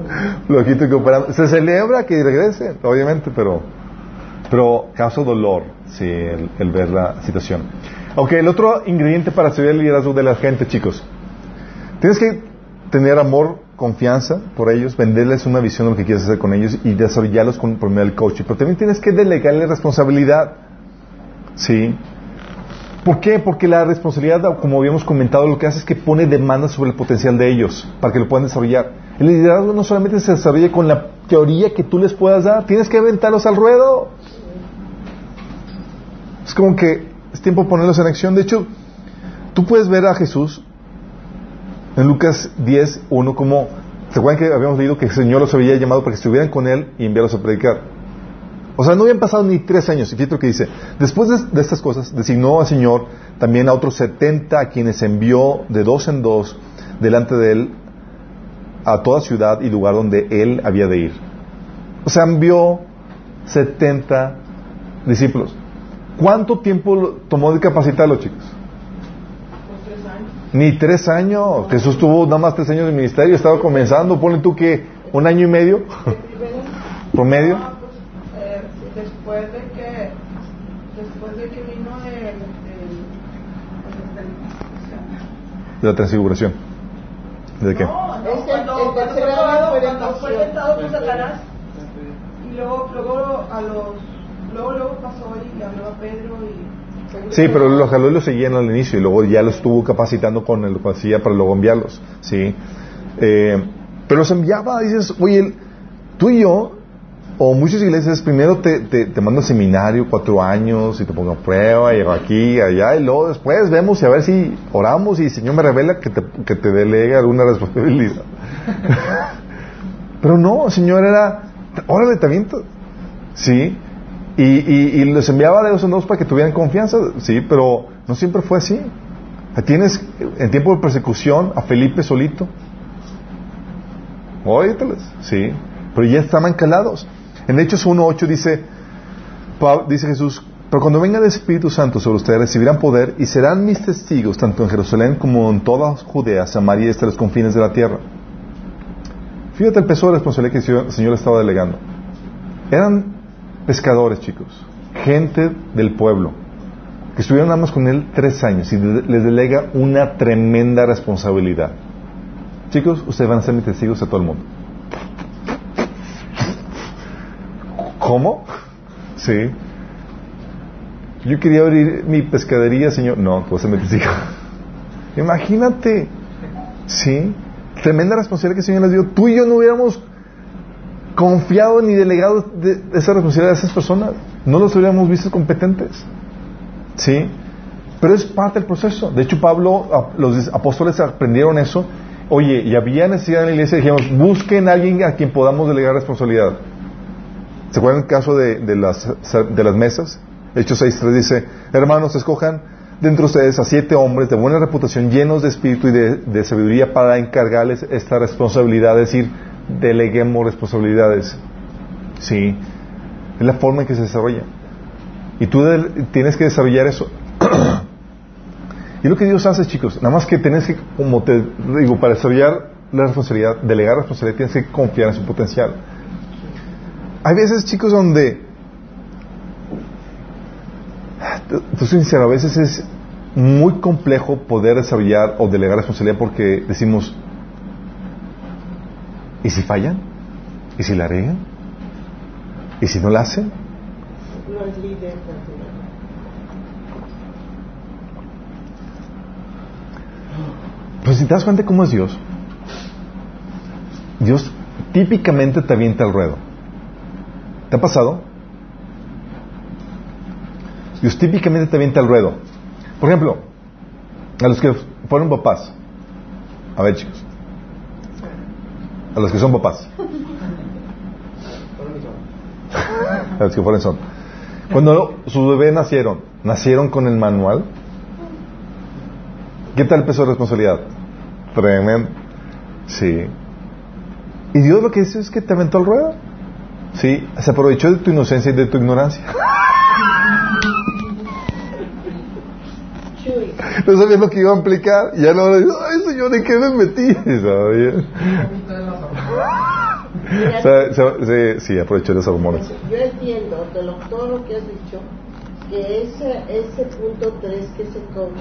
*laughs* Flujito y cooperando. Se celebra que regrese, obviamente, pero pero causa dolor, sí, el, ver la situación. Ok, el otro ingrediente para servir el liderazgo de la gente, chicos. Tienes que tener amor, confianza por ellos, venderles una visión de lo que quieres hacer con ellos y desarrollarlos con, por medio coaching. Pero también tienes que delegarle responsabilidad. ¿Sí? ¿Por qué? Porque la responsabilidad, como habíamos comentado, lo que hace es que pone demandas sobre el potencial de ellos para que lo puedan desarrollar. El liderazgo no solamente se desarrolla con la teoría que tú les puedas dar, tienes que aventarlos al ruedo. Es como que es tiempo de ponerlos en acción. De hecho, tú puedes ver a Jesús en Lucas 10, 1 como, ¿se acuerdan que habíamos leído que el Señor los había llamado para que estuvieran con Él y enviarlos a predicar? O sea, no habían pasado ni tres años. Y fíjate lo que dice. Después de, estas cosas, designó al Señor también a otros 70 a quienes envió de dos en dos delante de Él a toda ciudad y lugar donde Él había de ir. O sea, envió 70 discípulos. ¿Cuánto tiempo tomó de capacitarlo, chicos? Tres años. Ni tres años. Jesús tuvo nada más tres años de ministerio, estaba comenzando. Ponle tú que un año y medio. *laughs* ¿Promedio? No, pues, eh, después de que después de que vino el, de la transfiguración. ¿De qué? No, es que cuando, el tercer cuando fue tentado por Satanás y luego, luego a los Luego, luego pasó y le habló a Pedro y... Sí, pero los jaló y los seguían al inicio y luego ya los estuvo capacitando con el hacía para luego enviarlos. Sí. Eh, pero los enviaba, dices, oye, tú y yo, o muchas iglesias, primero te, te, te mandan seminario cuatro años y te pongo a prueba, y aquí, allá, y luego después vemos y a ver si oramos y el Señor me revela que te, que te delegue alguna responsabilidad. *laughs* Pero no, el Señor era, órale, también, sí, y, y, y les enviaba de dos en dos para que tuvieran confianza, sí, pero no siempre fue así. Tienes en tiempo de persecución a Felipe solito. Óyeteles, sí, pero ya estaban calados. En Hechos 1.8 dice, dice Jesús, pero cuando venga el Espíritu Santo sobre ustedes recibirán poder y serán mis testigos tanto en Jerusalén como en toda Judea, Samaria y hasta los confines de la tierra. Fíjate el peso de responsabilidad que el Señor estaba delegando. Eran pescadores, chicos, gente del pueblo, que estuvieron nada más con él tres años y les delega una tremenda responsabilidad. Chicos, ustedes van a ser mis testigos a todo el mundo. ¿Cómo? Sí. Yo quería abrir mi pescadería, Señor. No, tú vas a ser mi testigo. Imagínate. Sí. Tremenda responsabilidad que el Señor les dio. Tú y yo no hubiéramos confiado ni delegado de esa responsabilidad a esas personas. No los hubiéramos visto competentes. ¿Sí? Pero es parte del proceso. De hecho, Pablo, los apóstoles aprendieron eso. Oye, y había necesidad en la iglesia, dijimos, busquen a alguien a quien podamos delegar responsabilidad. ¿Se acuerdan el caso de, las, de las mesas? Hechos 6.3 dice, hermanos, escojan dentro de ustedes a siete hombres de buena reputación, llenos de espíritu y de, de sabiduría para encargarles esta responsabilidad, es decir, deleguemos responsabilidades. Sí, es la forma en que se desarrolla. Y tú tienes que desarrollar eso. *clears throat* y lo que Dios hace, chicos, nada más que tienes que, como te digo, para desarrollar la responsabilidad, delegar responsabilidad, tienes que confiar en su potencial. Hay veces, chicos, donde, tú sincero, a veces es muy complejo poder desarrollar o delegar responsabilidad porque decimos, ¿y si fallan? ¿Y si la regan? ¿Y si no la hacen? No es líder. Pues si te das cuenta cómo es Dios, Dios típicamente te avienta al ruedo. ¿Te ha pasado? Dios típicamente te avienta al ruedo. Por ejemplo, a los que fueron papás. A ver, chicos. A los que son papás. A los que fueron son. Cuando sus bebés nacieron, ¿nacieron con el manual? ¿Qué tal el peso de responsabilidad? Tremendo. Sí. Y Dios lo que dice es que te aventó al ruedo. Sí, se aprovechó de tu inocencia y de tu ignorancia. No sabía lo que iba a implicar. Y ya no ay señor, ¿en qué me metí? ¿Sabía? *laughs* sí, aprovechó de hormonas. Yo entiendo de lo, todo lo que has dicho, que ese, ese punto 3 que se coach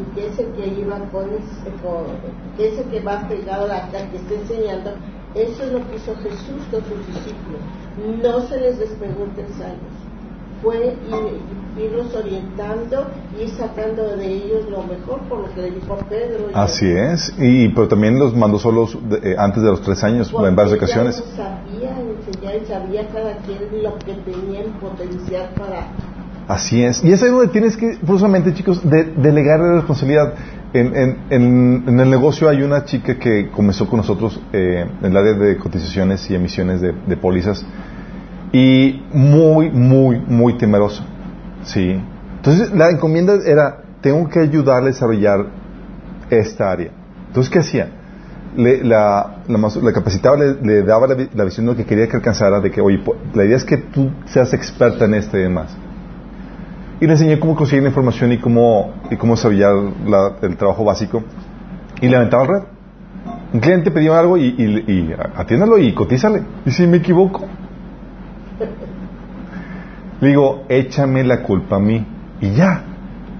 y que ese que iba con, con que ese que va pegado a la que está enseñando, eso es lo que hizo Jesús con sus discípulos. No se les despegó tres años. Fue irlos orientando y sacando de ellos lo mejor por lo que le dijo Pedro. Así es, y pero también los mandó solos eh, antes de los tres años en varias ocasiones. sabía enseñar y sabía cada quien lo que tenía en potencial para Así es. Y es ahí donde tienes que, forzosamente, chicos, de, delegar la responsabilidad. En, en, en, el negocio hay una chica que comenzó con nosotros eh, en el área de cotizaciones y emisiones de, de pólizas y muy, muy, muy temerosa. ¿sí? Entonces, la encomienda era, tengo que ayudarle a desarrollar esta área. Entonces, ¿qué hacía? Le, la, la, capacitaba, le, daba la, visión de lo que quería que alcanzara, de que, oye, la idea es que tú seas experta en este y demás y le enseñé cómo conseguir la información y cómo, y cómo desarrollar el trabajo básico. Y le aventaba al red. Un cliente pedía algo y, y, atiéndalo y cotízale. Y si me equivoco, le digo, échame la culpa a mí. Y ya.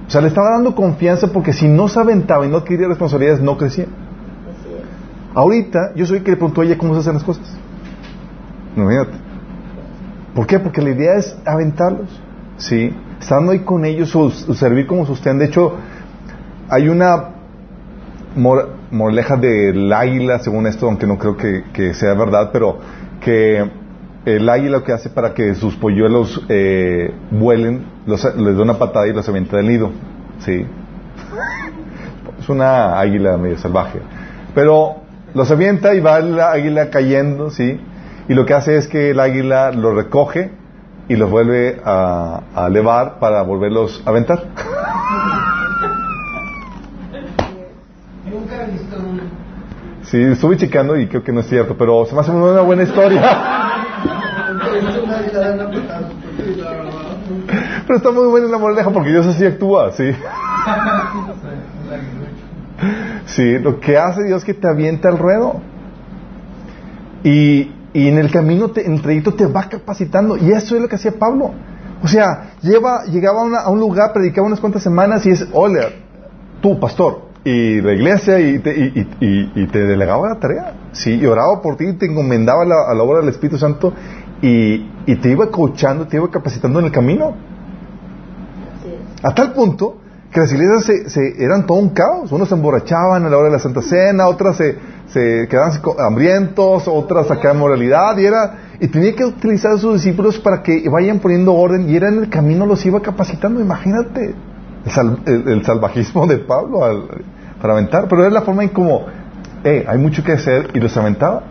O sea, le estaba dando confianza porque si no se aventaba y no adquiría responsabilidades, no crecía. Ahorita, yo soy el que le preguntó a ella cómo se hacen las cosas. No, fíjate. ¿Por qué? Porque la idea es aventarlos. ¿Sí? estando ahí con ellos o, servir como sostén. De hecho, hay una moraleja del águila, según esto, aunque no creo que, sea verdad, pero que el águila lo que hace para que sus polluelos eh, vuelen, les da una patada y los avienta del nido. ¿sí? Es una águila medio salvaje. Pero los avienta y va la águila cayendo, ¿sí? Y lo que hace es que el águila los recoge y los vuelve a, a elevar para volverlos a aventar. Nunca he visto un... Sí, estuve checando y creo que no es cierto, pero se me hace una buena historia. Pero está muy buena la moraleja porque Dios así actúa, sí. Sí, lo que hace Dios es que te avienta al ruedo. Y, y en el camino, te, en el trayecto te va capacitando. Y eso es lo que hacía Pablo. O sea, lleva, llegaba a, un lugar, predicaba unas cuantas semanas y es, hola, tú, pastor, y la iglesia y te, y, y, te delegaba la tarea. Sí, y oraba por ti y te encomendaba a la obra del Espíritu Santo y, te iba coachando, te iba capacitando en el camino. A tal punto que las iglesias se, eran todo un caos. Unos se emborrachaban a la hora de la Santa Cena, otras se, se quedaban hambrientos, otras sacaban moralidad y era y tenía que utilizar a sus discípulos para que vayan poniendo orden y era en el camino los iba capacitando. Imagínate el, salvajismo de Pablo para aventar, pero era la forma en como, eh, hay mucho que hacer y los aventaba.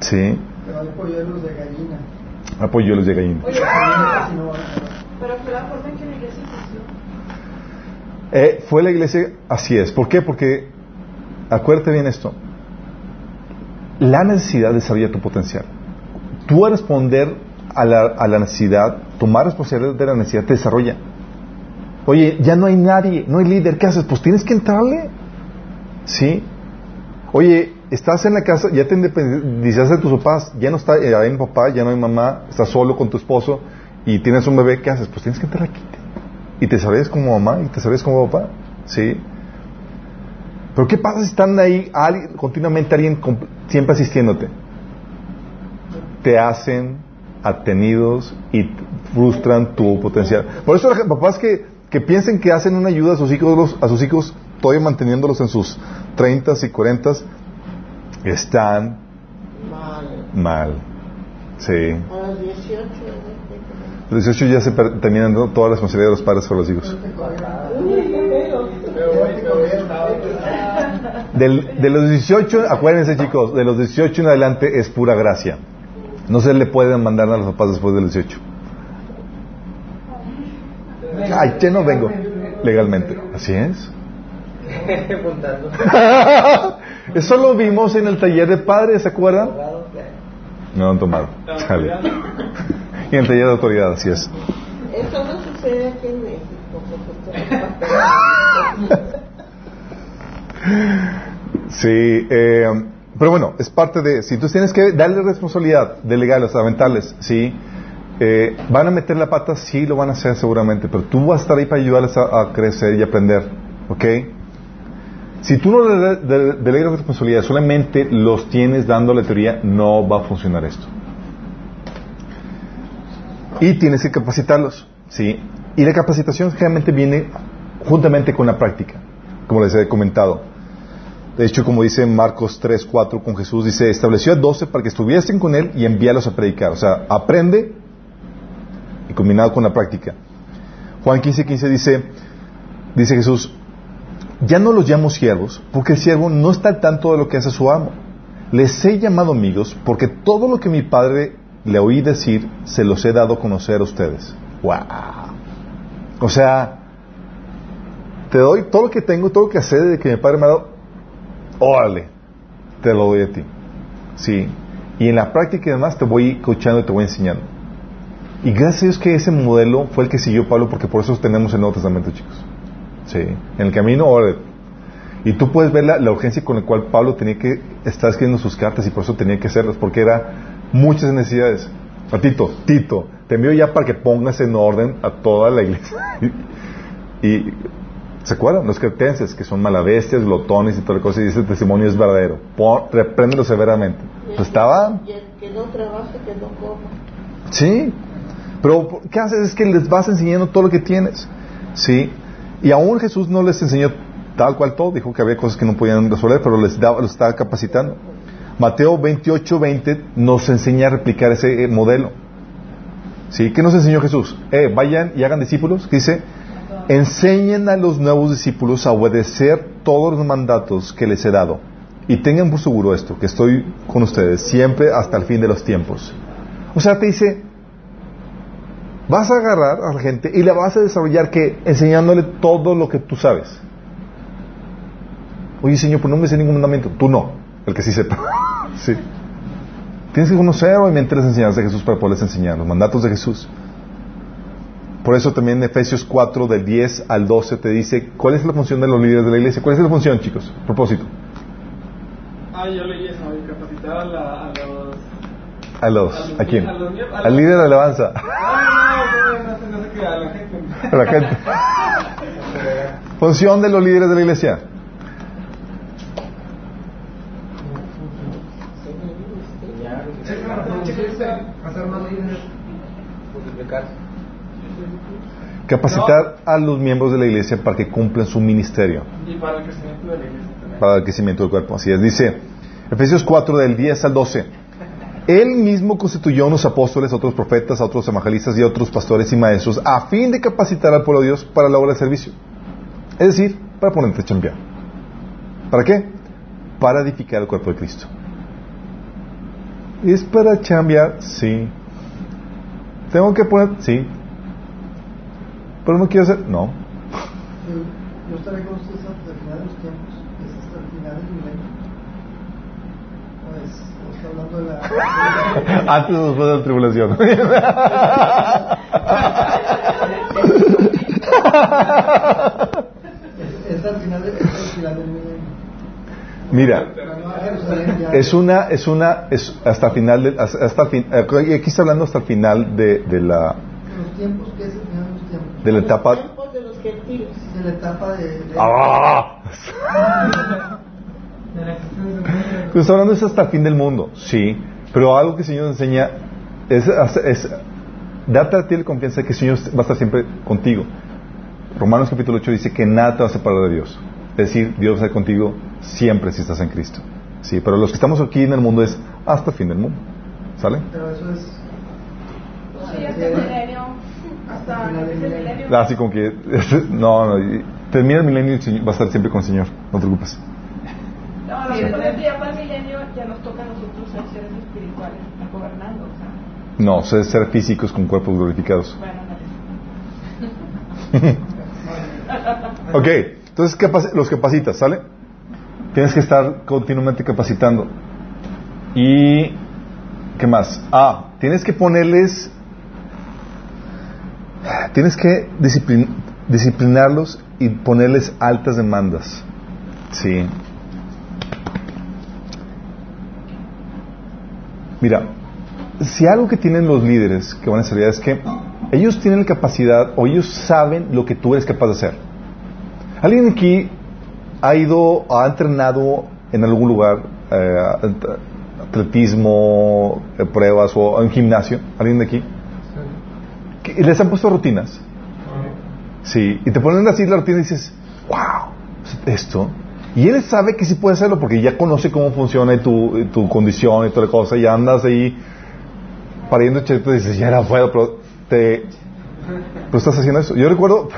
Sí. Pero hay polluelos de gallina. Hay polluelos de gallina. Pero fue la forma en que la iglesia eh, fue la iglesia, así es. ¿Por qué? Porque, acuérdate bien esto, la necesidad desarrolla tu potencial. Tú a responder a la, a la necesidad, tomar responsabilidad de la necesidad, te desarrolla. Oye, ya no hay nadie, no hay líder, ¿qué haces? Pues tienes que entrarle. ¿Sí? Oye, estás en la casa, ya te independizaste de tus papás, ya no está, ya hay papá, ya no hay mamá, estás solo con tu esposo y tienes un bebé, ¿qué haces? Pues tienes que entrar aquí. Y te sabes como mamá y te sabes como papá. ¿Sí? Pero ¿qué pasa si están ahí continuamente alguien siempre asistiéndote? Te hacen atenidos y frustran tu potencial. Por eso papás que que piensen que hacen una ayuda a sus hijos, a sus hijos todavía manteniéndolos en sus 30 y 40 están mal. mal. Sí. A los 18. Los 18 ya se terminan todas las responsabilidades de los padres por los hijos. Del, de los 18, acuérdense chicos, de los 18 en adelante es pura gracia. No se le pueden mandar a los papás después de los 18. Ay, que no vengo legalmente. Así es. *laughs* *laughs* Eso lo vimos en el taller de padres, ¿se acuerdan? No lo han tomado. Y en el taller de autoridad, así es. Eso no sucede aquí en México. *laughs* sí, eh, pero bueno, es parte de. Si tú tienes que darle responsabilidad, delegarles, aventarles, ¿sí? Eh, ¿Van a meter la pata? Sí, lo van a hacer seguramente, pero tú vas a estar ahí para ayudarles a, crecer y aprender. ¿Ok? Si tú no le delegas responsabilidad, solamente los tienes dándole teoría, no va a funcionar esto. Y tienes que capacitarlos. ¿sí? Y la capacitación generalmente viene juntamente con la práctica, como les he comentado. De hecho, como dice Marcos 3, 4 con Jesús, dice, estableció a doce para que estuviesen con él y envíalos a predicar. O sea, aprende y combinado con la práctica. Juan 15, 15 dice, dice Jesús, ya no los llamo siervos, porque el siervo no está al tanto de lo que hace su amo. Les he llamado amigos, porque todo lo que mi padre le oí decir, se los he dado a conocer a ustedes. ¡Wow! O sea, te doy todo lo que tengo, todo lo que sé de que mi padre me ha dado, órale, te lo doy a ti. Sí. Y en la práctica y demás te voy coachando y te voy enseñando. Y gracias a Dios que ese modelo fue el que siguió Pablo, porque por eso tenemos el Nuevo Testamento, chicos. Sí. En el camino, Y tú puedes ver la, urgencia con la cual Pablo tenía que estar escribiendo sus cartas y por eso tenía que hacerlas, porque era muchas necesidades. A Tito, Tito, te envío ya para que pongas en orden a toda la iglesia. *laughs* y, ¿se acuerdan? Los cretenses, que son malabestias, glotones y toda la cosa, y ese testimonio es verdadero. repréndelo severamente. Pues estaba... que no trabaje, que no coma. Sí, pero ¿qué haces? Es que les vas enseñando todo lo que tienes. ¿Sí? Y aún Jesús no les enseñó tal cual todo, dijo que había cosas que no podían resolver, pero les daba, los estaba capacitando. Mateo 28, 20 nos enseña a replicar ese eh, modelo. ¿Sí? ¿Qué nos enseñó Jesús? Eh, vayan y hagan discípulos. dice? Enseñen a los nuevos discípulos a obedecer todos los mandatos que les he dado. Y tengan por seguro esto, que estoy con ustedes siempre hasta el fin de los tiempos. O sea, te dice, vas a agarrar a la gente y la vas a desarrollar que enseñándole todo lo que tú sabes. Oye, Señor, pues no me sé ningún mandamiento. Tú no, el que sí sepa. *laughs* sí. Tienes que conocer obviamente las enseñanzas de Jesús para poderles enseñar, los mandatos de Jesús. Por eso también Efesios 4, del 10 al 12, te dice cuál es la función de los líderes de la iglesia. ¿Cuál es la función, chicos? Propósito. Ah, yo leí eso, capacitar a, la, a los... ¿A los? ¿A, quién? Al líder de alabanza. Ah, la gente. Función de los líderes de la iglesia. Capacitar a los miembros de la iglesia para que cumplan su ministerio. Para el crecimiento. Para el crecimiento del cuerpo. Así es. Dice Efesios 4 del 10 al 12. Él mismo constituyó a unos apóstoles, a otros profetas, a otros evangelistas y a otros pastores y maestros a fin de capacitar al pueblo de Dios para la obra de servicio. Es decir, para ponerte a chambear. ¿Para qué? Para edificar el cuerpo de Cristo. ¿Es para chambear? Sí. ¿Tengo que poner? Sí. ¿Pero no quiero hacer? No. Yo estaré con ustedes hasta el final de los tiempos, hasta el final del milenio. Hablando de la... *laughs* Antes o después de la tribulación. es, al final. Mira, es una, es una, es hasta el final, de, hasta fin, aquí está hablando hasta el final de, de la, los tiempos, ¿qué es el final de la etapa, de la etapa de... de ¡Ah! *laughs* Pues está hablando es hasta el fin del mundo, sí, pero algo que el Señor enseña es, es date a ti la confianza de que el Señor va a estar siempre contigo. Romanos capítulo 8 dice que nada te va a separar de Dios. Es decir, Dios va a estar contigo siempre si estás en Cristo. Sí, pero los que estamos aquí en el mundo es hasta el fin del mundo. ¿Sale? Pero eso es... Sí, hasta el milenio. Hasta el milenio. Así como que... *laughs* No, no. Termina el milenio y el Señor va a estar siempre con el Señor. No te preocupes. No, lo que pasa es que ya para el milenio ya nos toca a nosotros ser seres espirituales, a gobernando. O sea. No, ser, ser físicos con cuerpos glorificados. Bueno, *laughs* Ok, entonces capac- los capacitas, ¿sale? Tienes que estar continuamente capacitando. Y, ¿qué más? Ah, tienes que ponerles, tienes que disciplin- disciplinarlos y ponerles altas demandas. Sí. Mira, si algo que tienen los líderes que van a salir es que ellos tienen la capacidad o ellos saben lo que tú eres capaz de hacer. ¿Alguien aquí ha ido, ha entrenado en algún lugar eh, atletismo, eh, pruebas o en gimnasio? ¿Alguien de aquí? ¿Que- ¿Les han puesto rutinas? Sí, y te ponen así la rutina y dices, wow, esto. Y él sabe que sí puede hacerlo porque ya conoce cómo funciona tu, tu condición y toda la cosa, y andas ahí pariendo chetos y dices, ya no puedo, pero te... Estás haciendo eso. Yo recuerdo,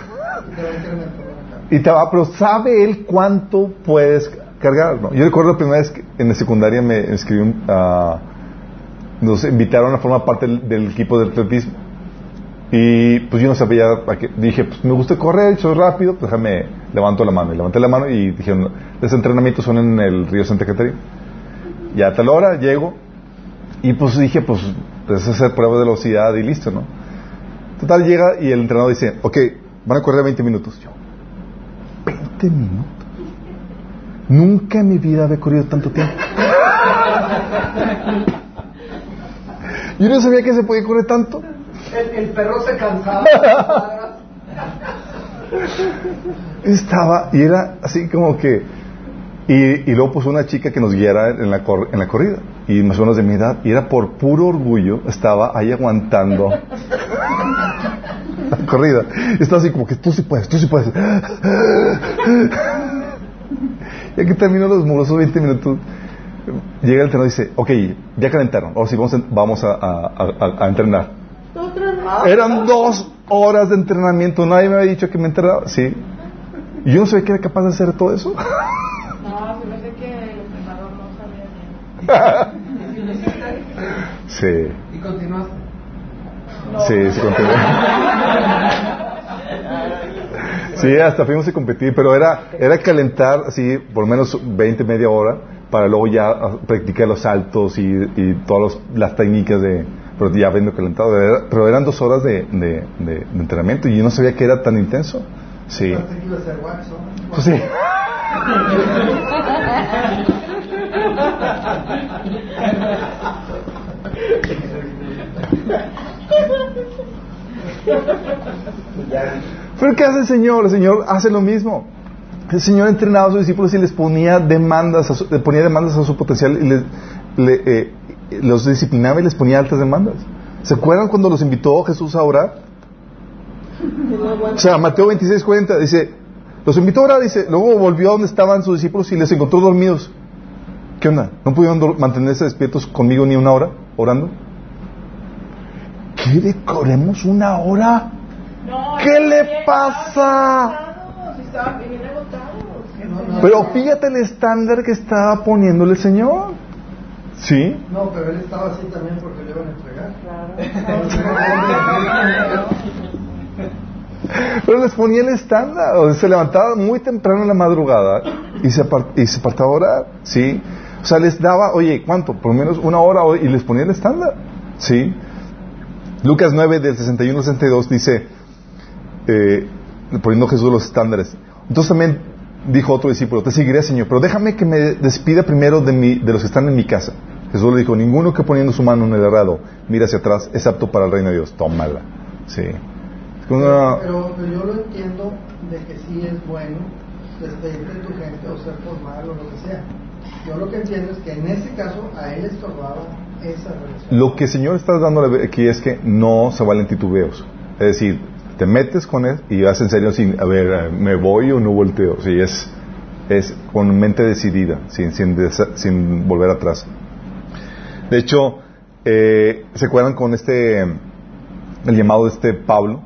y te va, pero sabe él cuánto puedes cargar, ¿no? Yo recuerdo la primera vez que en la secundaria me inscribí, un- a- nos invitaron a formar parte del, del equipo de atletismo. Y pues yo no sabía, a qué- dije, pues me gusta correr, soy rápido, pues déjame, levanto la mano. Y levanté la mano y dijeron, los entrenamientos son en el río Santa Catarina. Y a tal hora llego y pues dije, pues es hacer pruebas de velocidad y listo, ¿no? Total, llega y el entrenador dice, ok, van a correr 20 minutos. Yo, 20 minutos. Nunca en mi vida había corrido tanto tiempo. *laughs* Yo no sabía que se podía correr tanto. El, perro se cansaba. Estaba, y era así como que. Y, y luego puso una chica que nos guiara en la, cor- en la corrida. Y más o menos de mi edad. Y era por puro orgullo. Estaba ahí aguantando la corrida. Y estaba así como que tú sí puedes, tú sí puedes. Ya que terminó los murosos 20 minutos, llega el entrenador y dice, ok, ya calentaron, ahora sí vamos, vamos a, entrenar. Eran dos horas de entrenamiento, nadie me había dicho que me entrenaba, sí. Y yo no sabía que era capaz de hacer todo eso. No, se me hace que el entrenador no sabía Sí. ¿Y continuaste? Sí, sí continuó. Sí, hasta fuimos a competir, pero era, era calentar así por lo menos 20, media hora para luego ya practicar los saltos y, y todas las técnicas de, pero ya habiendo calentado. pero eran dos horas de, de, de, entrenamiento y yo no sabía que era tan intenso. Sí. Pues sí. Pero ¿qué hace el Señor? El Señor hace lo mismo. El Señor entrenaba a sus discípulos y les ponía demandas, a su, ponía demandas a su potencial y les, eh, los disciplinaba y les ponía altas demandas. ¿Se acuerdan cuando los invitó Jesús a orar? O sea, Mateo 26, 40 dice, los invitó a orar, dice, luego volvió a donde estaban sus discípulos y les encontró dormidos. ¿Qué onda? ¿No pudieron mantenerse despiertos conmigo ni una hora orando? ¿Quiere que oremos una hora? ¿Qué le pasa? Pero fíjate el estándar que estaba poniéndole el Señor. ¿Sí? No, pero él estaba así también porque le iban a entregar. Pero les ponía el estándar. O se levantaba muy temprano en la madrugada y se, y se partaba a orar. ¿Sí? O sea, les daba, oye, ¿cuánto? Por lo menos una hora y les ponía el estándar. ¿Sí? Lucas 9, del 61 al 62 dice, eh, poniendo Jesús los estándares. Entonces también dijo otro discípulo, te seguiré, Señor, pero déjame que me despida primero de, mi, de los que están en mi casa. Jesús le dijo, ninguno que poniendo su mano en el arado mira hacia atrás es apto para el reino de Dios. Tómala. Sí. Pero, yo lo entiendo de que sí es bueno despedirte de tu gente o ser formal o lo que sea. Yo lo que entiendo es que en ese caso a él estorbaba esa relación. Lo que el Señor está dándole aquí es que no se valen titubeos. Es decir, te metes con él y vas en serio sin, a ver, eh, me voy o no volteo. Sí, es, es con mente decidida, sin, sin, sin volver atrás. De hecho, eh, ¿se acuerdan con este, el llamado de este Pablo?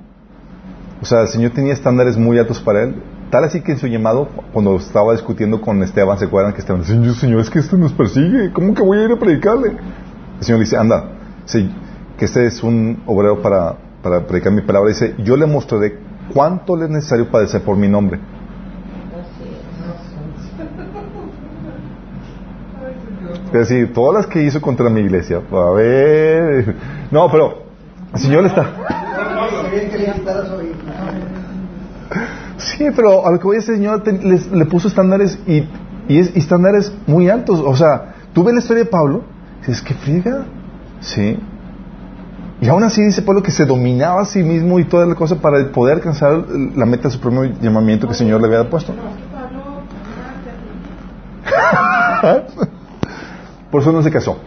O sea, el Señor tenía estándares muy altos para él. Tal así que en su llamado, cuando estaba discutiendo con Esteban, ¿se acuerdan que Esteban dice, Señor, es que este nos persigue, ¿cómo que voy a ir a predicarle? El Señor dice, anda, que este es un obrero para, para predicar mi palabra. Dice, yo le mostraré cuánto le es necesario padecer por mi nombre. Es decir, todas las que hizo contra mi iglesia. A ver. No, pero el Señor está. Sí, pero a lo que voy a decir, el Señor le puso estándares y, y, es, estándares muy altos. O sea, tú ves la historia de Pablo y dices, ¿qué friega? Sí. Y aún así dice Pablo que se dominaba a sí mismo y toda la cosa para poder alcanzar la meta de su propio llamamiento que el Señor le había puesto. *laughs* Por eso no se casó.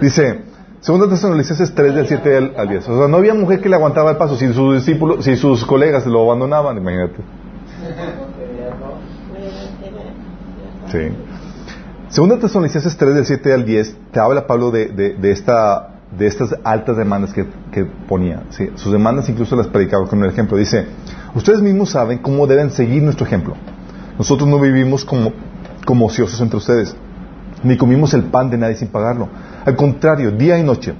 Dice, Segunda Tesalonicenses 3 del 7 al, 10. O sea, no había mujer que le aguantaba el paso si sus discípulos, si sus colegas lo abandonaban, imagínate. Sí. Segunda Tesalonicenses 3 del 7 al 10 te habla Pablo de, de, esta, de estas altas demandas que, que ponía. Sus demandas incluso las predicaba con un ejemplo. Dice, ustedes mismos saben cómo deben seguir nuestro ejemplo. Nosotros no vivimos como, como ociosos entre ustedes ni comimos el pan de nadie sin pagarlo. Al contrario, día y noche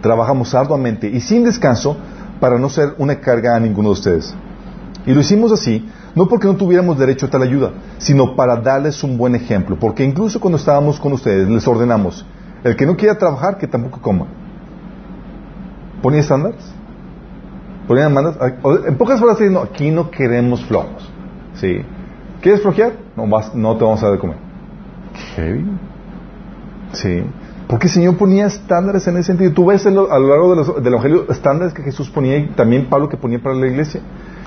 trabajamos arduamente y sin descanso para no ser una carga a ninguno de ustedes. Y lo hicimos así, no porque no tuviéramos derecho a tal ayuda, sino para darles un buen ejemplo, porque incluso cuando estábamos con ustedes les ordenamos, el que no quiera trabajar, que tampoco coma. ¿Ponía estándares? ¿Ponía demandas? En pocas palabras, diciendo, aquí no queremos flojos. ¿Sí? ¿Quieres flojear? No, no te vamos a dar de comer. Sí. Porque el Señor ponía estándares en ese sentido. Tú ves a lo largo de los, del Evangelio estándares que Jesús ponía y también Pablo que ponía para la iglesia.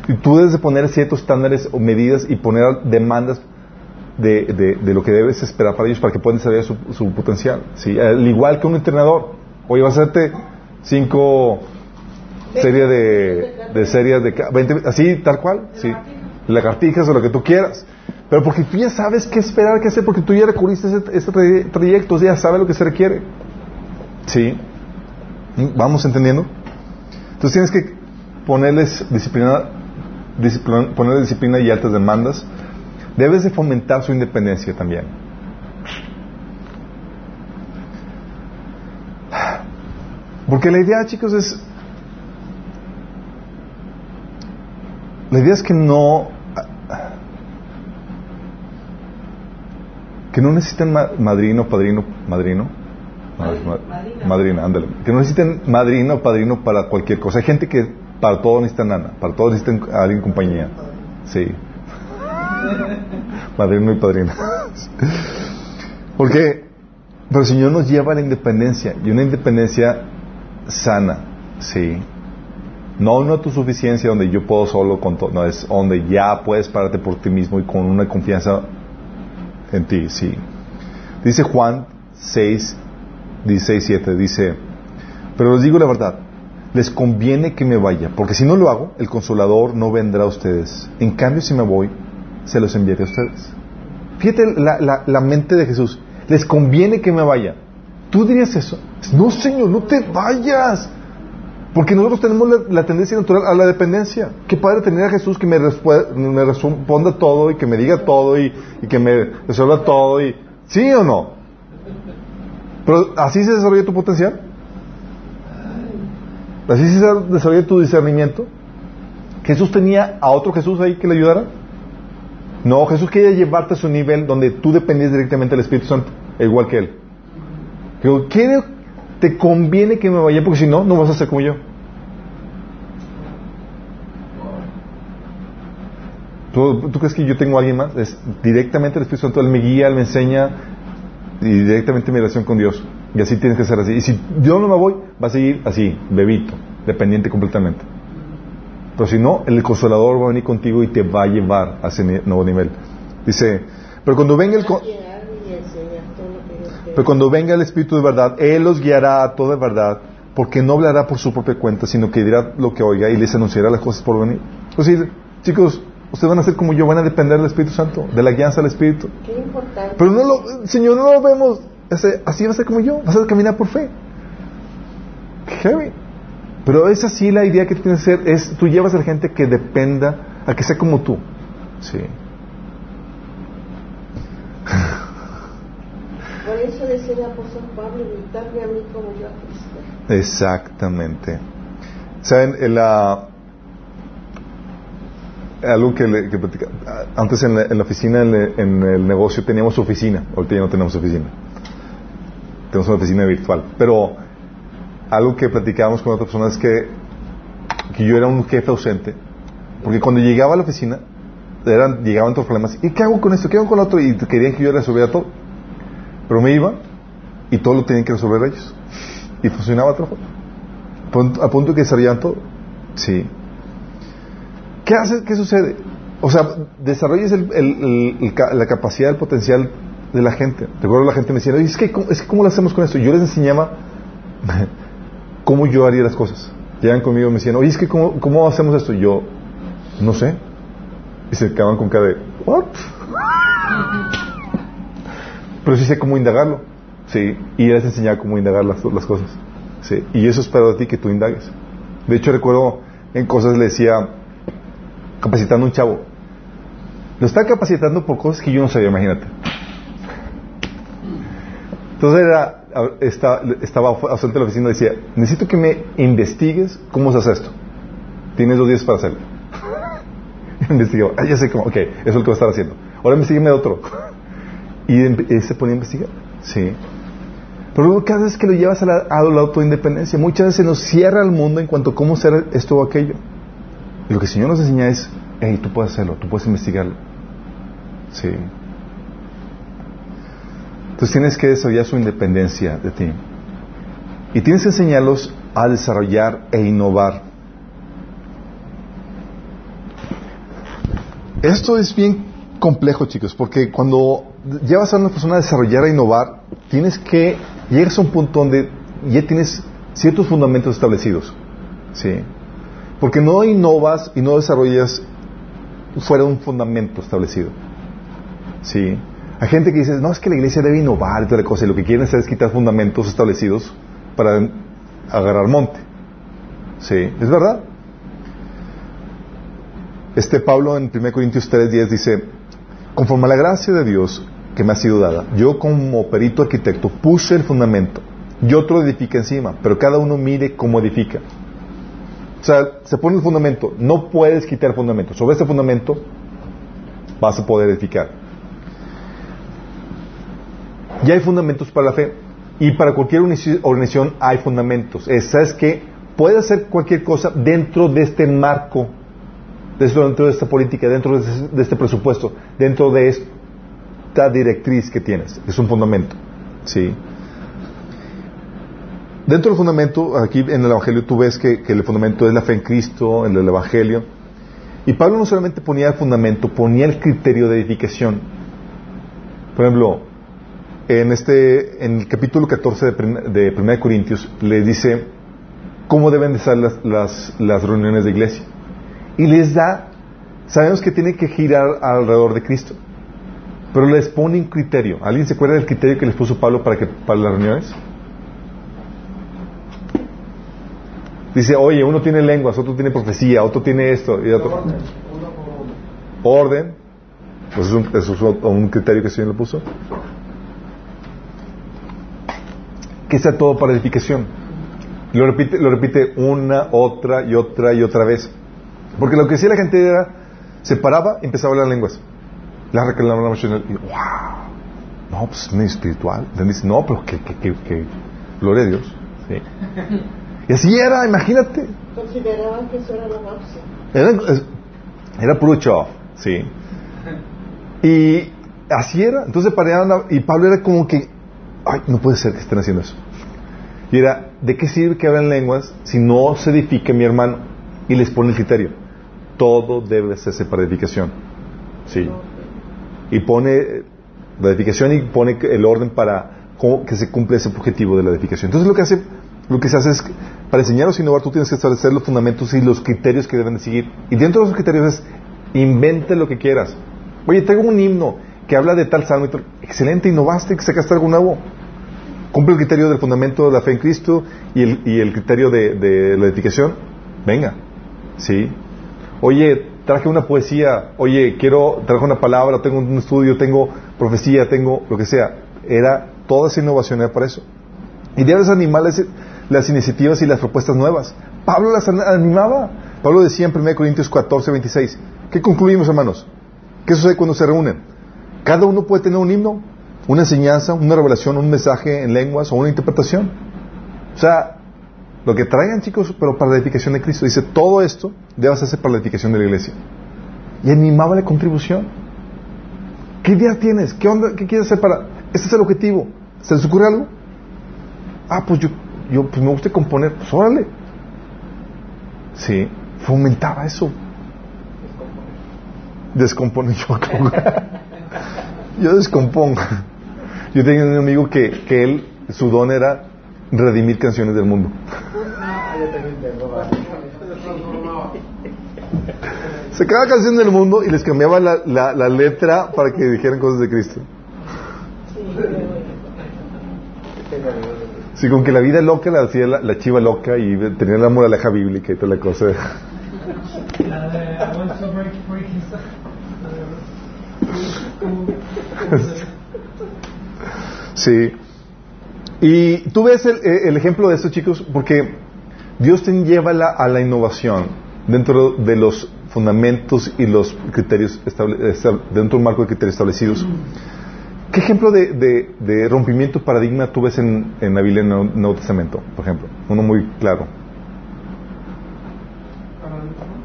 Y tú debes de poner ciertos estándares o medidas y poner demandas de, de, lo que debes esperar para ellos para que puedan desarrollar su, su, potencial. ¿sí? Al igual que un entrenador. Oye, vas a hacerte cinco series de, de series de 20, así tal cual, sí, lagartijas o lo que tú quieras. Pero porque tú ya sabes qué esperar, qué hacer, porque tú ya recurriste ese, ese trayecto, ya sabes lo que se requiere. ¿Sí? ¿Vamos entendiendo? Entonces tienes que ponerles disciplina, disciplina, ponerles disciplina y altas demandas. Debes de fomentar su independencia también. Porque la idea, chicos, es... La idea es que no... Que no necesiten madrino, padrino, madrino. Madrina, ándale. Que no necesiten madrino o padrino para cualquier cosa. Hay gente que para todo necesita nana, para todo necesitan a alguien en compañía. Sí. Madrino y padrino. Porque, pero el Señor nos lleva a la independencia y una independencia sana, sí. No una autosuficiencia donde yo puedo solo con todo, no, es donde ya puedes pararte por ti mismo y con una confianza en ti, sí. Dice Juan 6, 16, 7, dice, pero les digo la verdad, les conviene que me vaya, porque si no lo hago, el consolador no vendrá a ustedes. En cambio, si me voy, se los enviaré a ustedes. Fíjate la, la, mente de Jesús, les conviene que me vaya. ¿Tú dirías eso? No, Señor, no te vayas. Porque nosotros tenemos la, tendencia natural a la dependencia. Qué padre tener a Jesús que me, responda todo y que me diga todo y, que me resuelva todo. y ¿Sí o no? Pero así se desarrolla tu potencial. Así se desarrolla tu discernimiento. Jesús tenía a otro Jesús ahí que le ayudara. No, Jesús quería llevarte a su nivel donde tú dependías directamente del Espíritu Santo, igual que Él. Digo, ¿qué te conviene que me vaya? Porque si no, no vas a ser como yo. ¿Tú, crees que yo tengo a alguien más? Es directamente el Espíritu Santo, Él me guía, Él me enseña y directamente mi relación con Dios. Y así tienes que ser así. Y si yo no me voy, va a seguir así, bebito, dependiente completamente. Pero si no, el consolador va a venir contigo y te va a llevar a ese nuevo nivel. Dice, pero cuando venga el... Pero cuando venga el Espíritu de verdad, Él los guiará a toda verdad, porque no hablará por su propia cuenta, sino que dirá lo que oiga y les anunciará las cosas por venir. Es decir, chicos, ustedes van a ser como yo, van a depender del Espíritu Santo, de la guianza del Espíritu. Qué importante. Pero no lo, Señor, no lo vemos. así va a ser como yo, vas a caminar por fe. Heavy. Pero es así la idea que tienes que hacer, es tú llevas a la gente que dependa, a que sea como tú. Sí. *laughs* Por eso decía el apóstol Pablo, a mí como yo a Cristo. Exactamente. ¿Saben? En la, algo que, le, que antes en la, oficina, en, el negocio teníamos oficina, ahorita ya no tenemos oficina. Tenemos una oficina virtual. Pero algo que platicábamos con otras personas es que, que yo era un jefe ausente, porque cuando llegaba a la oficina, eran, llegaban todos los problemas, ¿y qué hago con esto? ¿Qué hago con lo otro? Y querían que yo resolviera todo. Pero me iba y todo lo tenían que resolver ellos. Y funcionaba a A punto que desarrollaban todo. Sí. ¿Qué hace? ¿Qué sucede? O sea, desarrolles la capacidad, el potencial de la gente. Recuerdo la gente me decía, es que, es que ¿cómo lo hacemos con esto? Yo les enseñaba *laughs* cómo yo haría las cosas. Llegan conmigo y me decían, oye, es que ¿cómo, hacemos esto? Y yo, no sé. Y se quedaban con cara de, ¿what? Pero sí sé cómo indagarlo. Sí. Y les enseñaba cómo indagar las, las cosas. Sí. Y eso espero de ti que tú indagues. De hecho, recuerdo en cosas le decía, capacitando a un chavo. Lo está capacitando por cosas que yo no sabía, imagínate. Entonces era, estaba, ausente de la oficina y decía, necesito que me investigues cómo se hace esto. Tienes dos días para hacerlo. *laughs* Investigó, ah, ya sé cómo, ok, eso es lo que va a estar haciendo. Ahora investigame de otro. *laughs* Y él se ponía a investigar. Sí. Pero cada vez que lo llevas a la, a la autoindependencia, muchas veces nos cierra el mundo en cuanto a cómo hacer esto o aquello. Y lo que el Señor nos enseña es, hey, tú puedes hacerlo, tú puedes investigarlo. Sí. Entonces tienes que desarrollar su independencia de ti. Y tienes que enseñarlos a desarrollar e innovar. Esto es bien complejo, chicos, porque cuando llevas a una persona a desarrollar, a innovar, tienes que, llegas a un punto donde ya tienes ciertos fundamentos establecidos. ¿sí? Porque no innovas y no desarrollas fuera de un fundamento establecido. Sí. Hay gente que dice, no, es que la iglesia debe innovar y toda cosa, y lo que quieren hacer es quitar fundamentos establecidos para agarrar monte. Sí, es verdad. Este Pablo en 1 Corintios 3:10 dice, conforme a la gracia de Dios que me ha sido dada, yo como perito arquitecto puse el fundamento y otro edifica encima, pero cada uno mire cómo edifica. O sea, se pone el fundamento, no puedes quitar fundamento. Sobre ese fundamento vas a poder edificar. Ya hay fundamentos para la fe. Y para cualquier organización hay fundamentos. Esa es que puede hacer cualquier cosa dentro de este marco, dentro de esta política, dentro de este presupuesto, dentro de esta directriz que tienes. Es un fundamento. ¿Sí? Dentro del fundamento, aquí en el Evangelio tú ves que, el fundamento es la fe en Cristo, en el Evangelio. Y Pablo no solamente ponía el fundamento, ponía el criterio de edificación. Por ejemplo, en, este, en el capítulo 14 de, 1 Corintios le dice cómo deben de ser las, las, las reuniones de iglesia. Y les da, sabemos que tienen que girar alrededor de Cristo, pero les pone un criterio. ¿Alguien se acuerda del criterio que les puso Pablo para, que, para las reuniones? Dice, oye, uno tiene lenguas, otro tiene profecía, otro tiene esto y otro. Orden. Orden. Pues es un, eso es un criterio que el Señor le puso. Que sea todo para edificación. Lo repite, lo repite una, otra y otra y otra vez. Porque lo que decía la gente era, se paraba y empezaba a hablar lenguas. La reclamaba la y wow, no, pues es medio espiritual. Dice, no, pero que, que, que, que, gloria a Dios. ¿sí? Y así era, imagínate. Consideraban que eso era la Era, era puro show, sí. Y así era. Entonces paraban y Pablo era como que, ay, no puede ser que estén haciendo eso. Y era, ¿de qué sirve que hablen lenguas si no se edifique mi hermano? Y les pone el criterio. Todo debe hacerse para edificación. Sí. Y pone la edificación y pone el orden para que se cumpla ese objetivo de la edificación. Entonces lo que hace lo que se hace es, para enseñaros a innovar, tú tienes que establecer los fundamentos y los criterios que deben de seguir. Y dentro de esos criterios es, invente lo que quieras. Oye, tengo un himno que habla de tal salmo. Excelente, innovaste, sacaste algo nuevo. Cumple el criterio del fundamento de la fe en Cristo y el, y criterio de, la edificación. Venga, ¿sí? Oye, traje una poesía. Oye, quiero, traje una palabra, tengo un estudio, tengo profecía, tengo lo que sea. Era, toda esa innovación era para eso. Y debes animales las iniciativas y las propuestas nuevas. Pablo las animaba. Pablo decía en 1 Corintios 14, 26. ¿Qué concluimos, hermanos? ¿Qué sucede cuando se reúnen? Cada uno puede tener un himno, una enseñanza, una revelación, un mensaje en lenguas o una interpretación. O sea, lo que traigan, chicos, pero para la edificación de Cristo. Dice, todo esto debe hacerse para la edificación de la iglesia. Y animaba la contribución. ¿Qué idea tienes? ¿Qué onda? ¿Qué quieres hacer para...? Este es el objetivo. ¿Se les ocurre algo? Ah, pues yo yo pues me gusta componer, pues órale. Sí, fomentaba eso. Descompone *laughs* yo. Yo descompongo. Yo tenía un amigo que, que él, su don era redimir canciones del mundo. Se cada canción del mundo y les cambiaba la letra para que dijeran cosas de Cristo. Sí, con que la vida loca la hacía la, chiva loca y tenía la moraleja bíblica y toda la cosa. *laughs* Sí. Y tú ves el, el, ejemplo de esto, chicos, porque Dios te lleva a la innovación dentro de los fundamentos y los criterios, dentro de un marco de criterios establecidos. ¿Qué ejemplo de, de, rompimiento paradigma tú ves en, en la Biblia en el Nuevo Testamento, por ejemplo? Uno muy claro.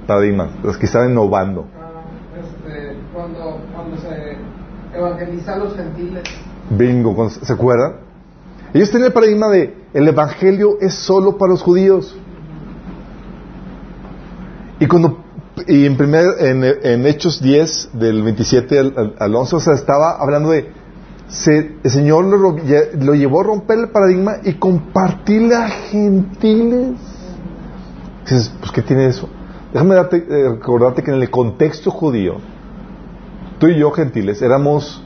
Paradigma, los que están innovando. Ah, este, cuando, cuando se evangelizan los gentiles. Bingo, ¿se acuerdan? Ellos tienen el paradigma de el evangelio es solo para los judíos. Y cuando y en primer en, Hechos 10 del 27 al, al 11 o sea, estaba hablando de el Señor lo, llevó a romper el paradigma y compartirle a gentiles. Dices, pues ¿qué tiene eso? Déjame eh, recordarte que en el contexto judío, tú y yo, gentiles, éramos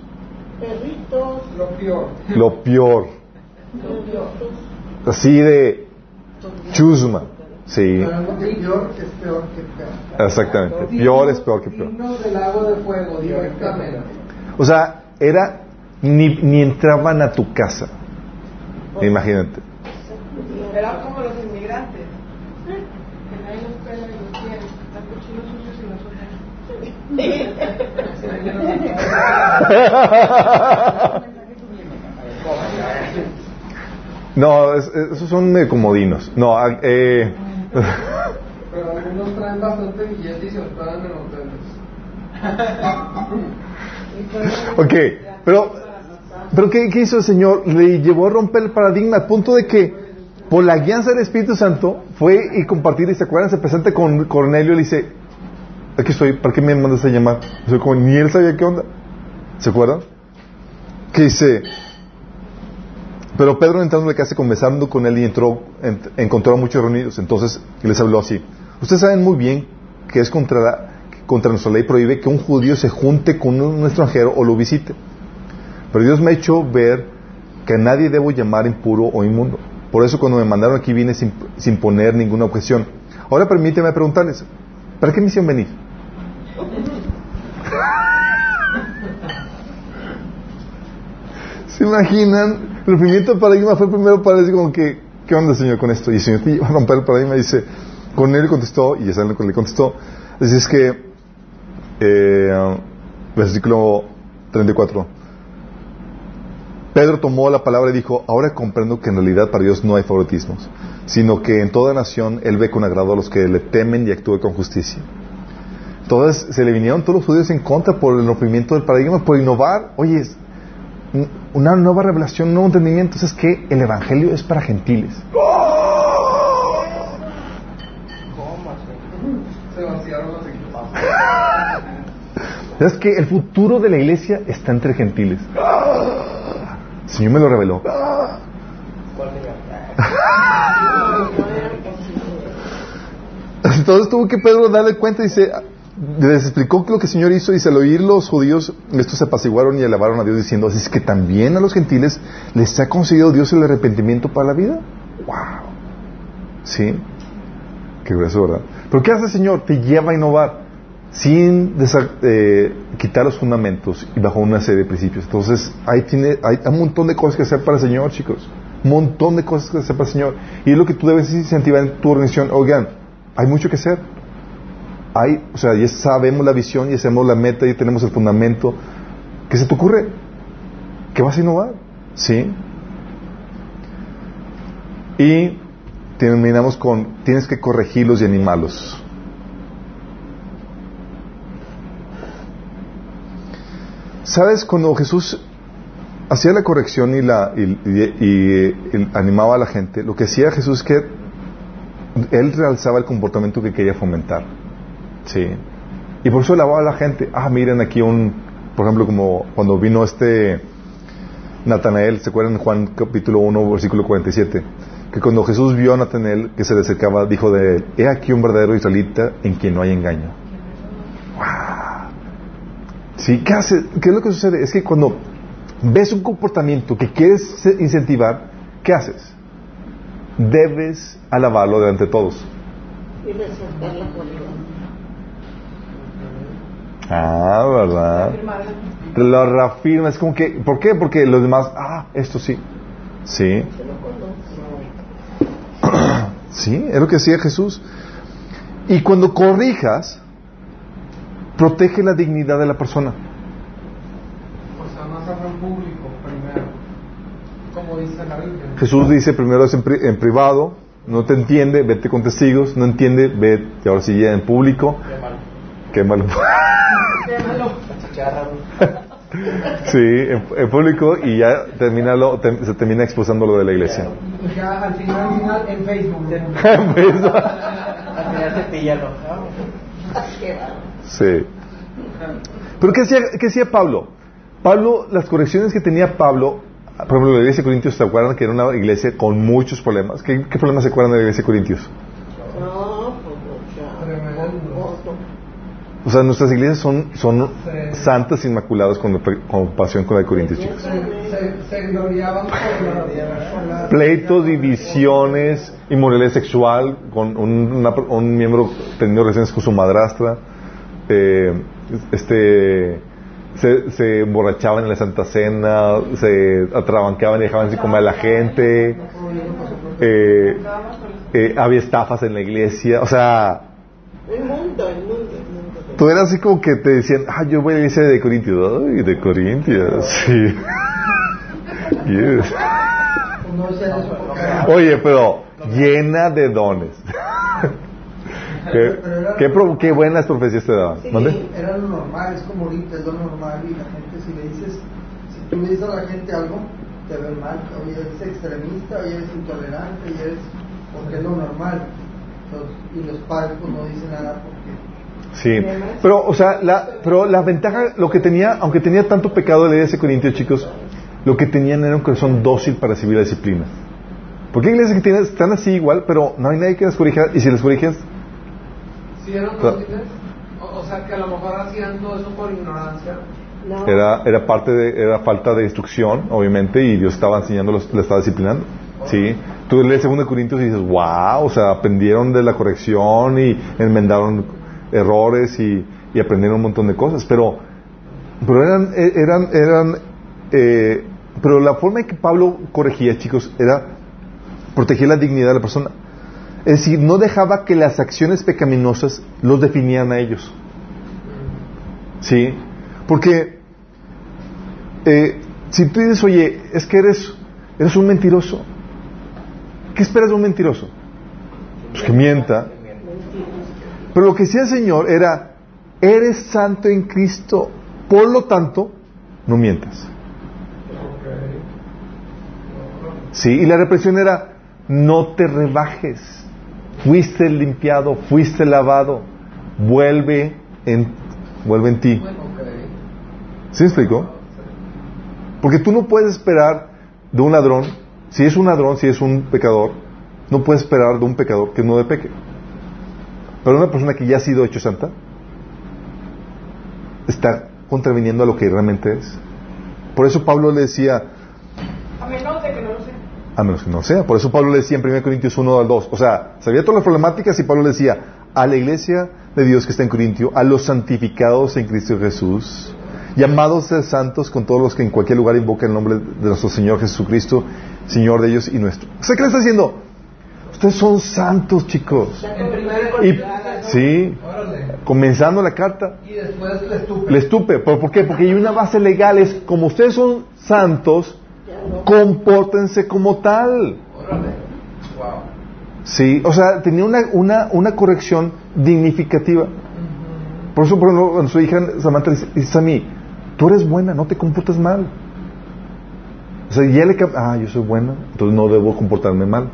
Perritos. Lo peor. lo peor. Así de chusma. Sí, peor es peor que peor. exactamente. Peor es peor que peor. O sea, era ni, ni entraban a tu casa. Imagínate. Eran como los inmigrantes. Que nadie los pela y los quiere. Están cochinos sucios y los *laughs* No, es- es- esos son medio comodinos. No, ah, eh, Pero algunos traen bastante billetes y se hospedan en hoteles. *laughs* ok, pero, pero ¿qué, qué hizo el Señor? Le llevó a romper el paradigma al punto de que por la guianza del Espíritu Santo fue y compartir y se acuerdan, se presenta con Cornelio y le dice, aquí estoy, ¿para qué me mandas a llamar? O como ni él sabía qué onda. ¿Se acuerdan? Que dice, pero Pedro entrando en la casa conversando con él y entró, ent- encontró a muchos reunidos. Entonces les habló así. Ustedes saben muy bien que es contra, la- contra nuestra ley prohíbe que un judío se junte con un, un extranjero o lo visite. Pero Dios me ha hecho ver que a nadie debo llamar impuro o inmundo. Por eso cuando me mandaron aquí vine sin, sin poner ninguna objeción. Ahora permíteme preguntarles, ¿para qué me hicieron venir? *laughs* ¿Se imaginan? El rompimiento del paradigma fue primero para decir como que, ¿qué onda Señor con esto? Y el Señor te iba a romper el paradigma y dice, con él contestó, y ya saben lo que le contestó, así es que, eh, versículo 34, Pedro tomó la palabra y dijo, ahora comprendo que en realidad para Dios no hay favoritismos, sino que en toda nación Él ve con agrado a los que le temen y actúe con justicia. Entonces se le vinieron todos los judíos en contra por el rompimiento del paradigma, por innovar. Oye, una nueva revelación, un nuevo entendimiento. Es que el Evangelio es para gentiles. *laughs* Es que el futuro de la iglesia está entre gentiles. El Señor me lo reveló. *laughs* Entonces tuvo que Pedro darle cuenta y dice, les explicó lo que el Señor hizo y al oír los judíos, estos se apaciguaron y alabaron a Dios diciendo, así es que también a los gentiles les ha concedido Dios el arrepentimiento para la vida. ¡Wow! ¿Sí? Qué grueso, ¿verdad? Pero ¿qué hace el Señor? Te lleva a innovar sin eh, quitar los fundamentos y bajo una serie de principios. Entonces, tiene, hay un montón de cosas que hacer para el Señor, chicos. Un montón de cosas que hacer para el Señor. Y es lo que tú debes incentivar en tu organización. Oigan, hay mucho que hacer. Hay, o sea, ya sabemos la visión, ya sabemos la meta, ya tenemos el fundamento. ¿Qué se te ocurre? ¿Qué vas a innovar? ¿Sí? Y terminamos con, tienes que corregirlos y animarlos. ¿Sabes? Cuando Jesús hacía la corrección y, la, y, animaba a la gente, lo que hacía Jesús es que él realzaba el comportamiento que quería fomentar. Sí. Y por eso lavaba a la gente. Ah, miren aquí un, por ejemplo, como cuando vino este Natanael, ¿se acuerdan Juan capítulo 1, versículo 47? Que cuando Jesús vio a Natanael que se le acercaba, dijo de él, he aquí un verdadero israelita en quien no hay engaño. ¿Sí? ¿Qué hace? ¿Qué es lo que sucede? Es que cuando ves un comportamiento que quieres incentivar, ¿qué haces? Debes alabarlo delante de todos. Y resaltar la cualidad. Ah, ¿verdad? Lo reafirma, es como que, ¿por qué? Porque los demás, ah, esto sí. Sí. *clears throat* Sí, es lo que decía Jesús. Y cuando corrijas, protege la dignidad de la persona. Jesús dice primero es en, pri- en privado, no te entiende, vete con testigos, no entiende, vete, y ahora sí ya en público, qué malo. *laughs* *laughs* sí, en, en público y ya termina lo- te- se termina expulsando lo de la iglesia. Ya al final, al final *laughs* en Facebook. Al final. Sí. Pero ¿qué decía, qué decía Pablo? Pablo, las correcciones que tenía Pablo, por ejemplo, la iglesia de Corintios, ¿se acuerdan que era una iglesia con muchos problemas? ¿Qué, qué problemas se acuerdan de la iglesia de Corintios? No, pues mucha. Tremendo. Otro. O sea, nuestras iglesias son, son santas inmaculadas con compasión con la de Corintios, chicos. Pleitos, divisiones, inmoralidad sexual, con un, un miembro teniendo relaciones con su madrastra, eh, este, se, se, emborrachaban en la Santa Cena, se atrabancaban y dejaban así comer a la gente, eh, eh, había estafas en la iglesia, o sea... El mundo, el mundo. Tú eras así como que te decían, ah, yo voy a irse de Corintios. Ay, de Corintios, sí. *laughs* Oye, pero llena de dones. *laughs* ¿Qué, qué, qué, buenas profecías te daban. Sí, era lo normal, es como ahorita, es lo normal. Y la gente, si le dices, si tú le dices a la gente algo, te ven mal. Oye, eres extremista, oye, eres intolerante, y eres, porque es lo normal. Y los padres pues, no dicen nada porque Sí, pero, o sea, la, pero la ventaja, lo que tenía, aunque tenía tanto pecado la iglesia de Corintios, chicos, lo que tenían era un corazón dócil para recibir la disciplina. Porque hay iglesias que tienen, están así igual, pero no hay nadie que las corrija, y si las corriges... ¿Sí eran dóciles? O, o sea, que a lo mejor hacían todo eso por ignorancia. No. Era, era parte de, era falta de instrucción, obviamente, y Dios estaba enseñando, le estaba disciplinando. Sí. Tú lees 2 Corintios y dices, wow, o sea, aprendieron de la corrección y enmendaron errores y, aprendieron un montón de cosas, pero, pero eran, eh, eran, eran, eh, pero la forma en que Pablo corregía, chicos, era proteger la dignidad de la persona. Es decir, no dejaba que las acciones pecaminosas los definieran a ellos. ¿Sí? Porque eh, si tú dices, oye, es que eres, eres un mentiroso, ¿qué esperas de un mentiroso? Pues que mienta, pero lo que decía el Señor era, eres santo en Cristo, por lo tanto, no mientas. Sí, y la represión era, no te rebajes, fuiste limpiado, fuiste lavado, vuelve en, vuelve en ti. ¿Sí me explico? Porque tú no puedes esperar de un ladrón, si es un ladrón, si es un pecador, no puedes esperar de un pecador que no de peque. Pero una persona que ya ha sido hecho santa está contraviniendo a lo que realmente es. Por eso Pablo le decía... A menos de que no lo sea. A menos que no sea. Por eso Pablo le decía en 1 Corintios 1 al 2. O sea, sabía todas las problemáticas y Pablo le decía a la iglesia de Dios que está en Corintio, a los santificados en Cristo Jesús, llamados ser santos con todos los que en cualquier lugar invocan el nombre de nuestro Señor Jesucristo, Señor de ellos y nuestro. O sea, ¿qué le está diciendo? Ustedes son santos, chicos. Y, sí, comenzando la carta. Y después le estupe. Le estupe. ¿Por qué? Porque hay una base legal. Es como ustedes son santos, compórtense como tal. Sí, o sea, tenía una, una, una corrección dignificativa. Por eso, por ejemplo, cuando su hija Samantha dice, a mí, tú eres buena, no te comportas mal. O sea, ya le ah, yo soy buena, entonces no debo comportarme mal.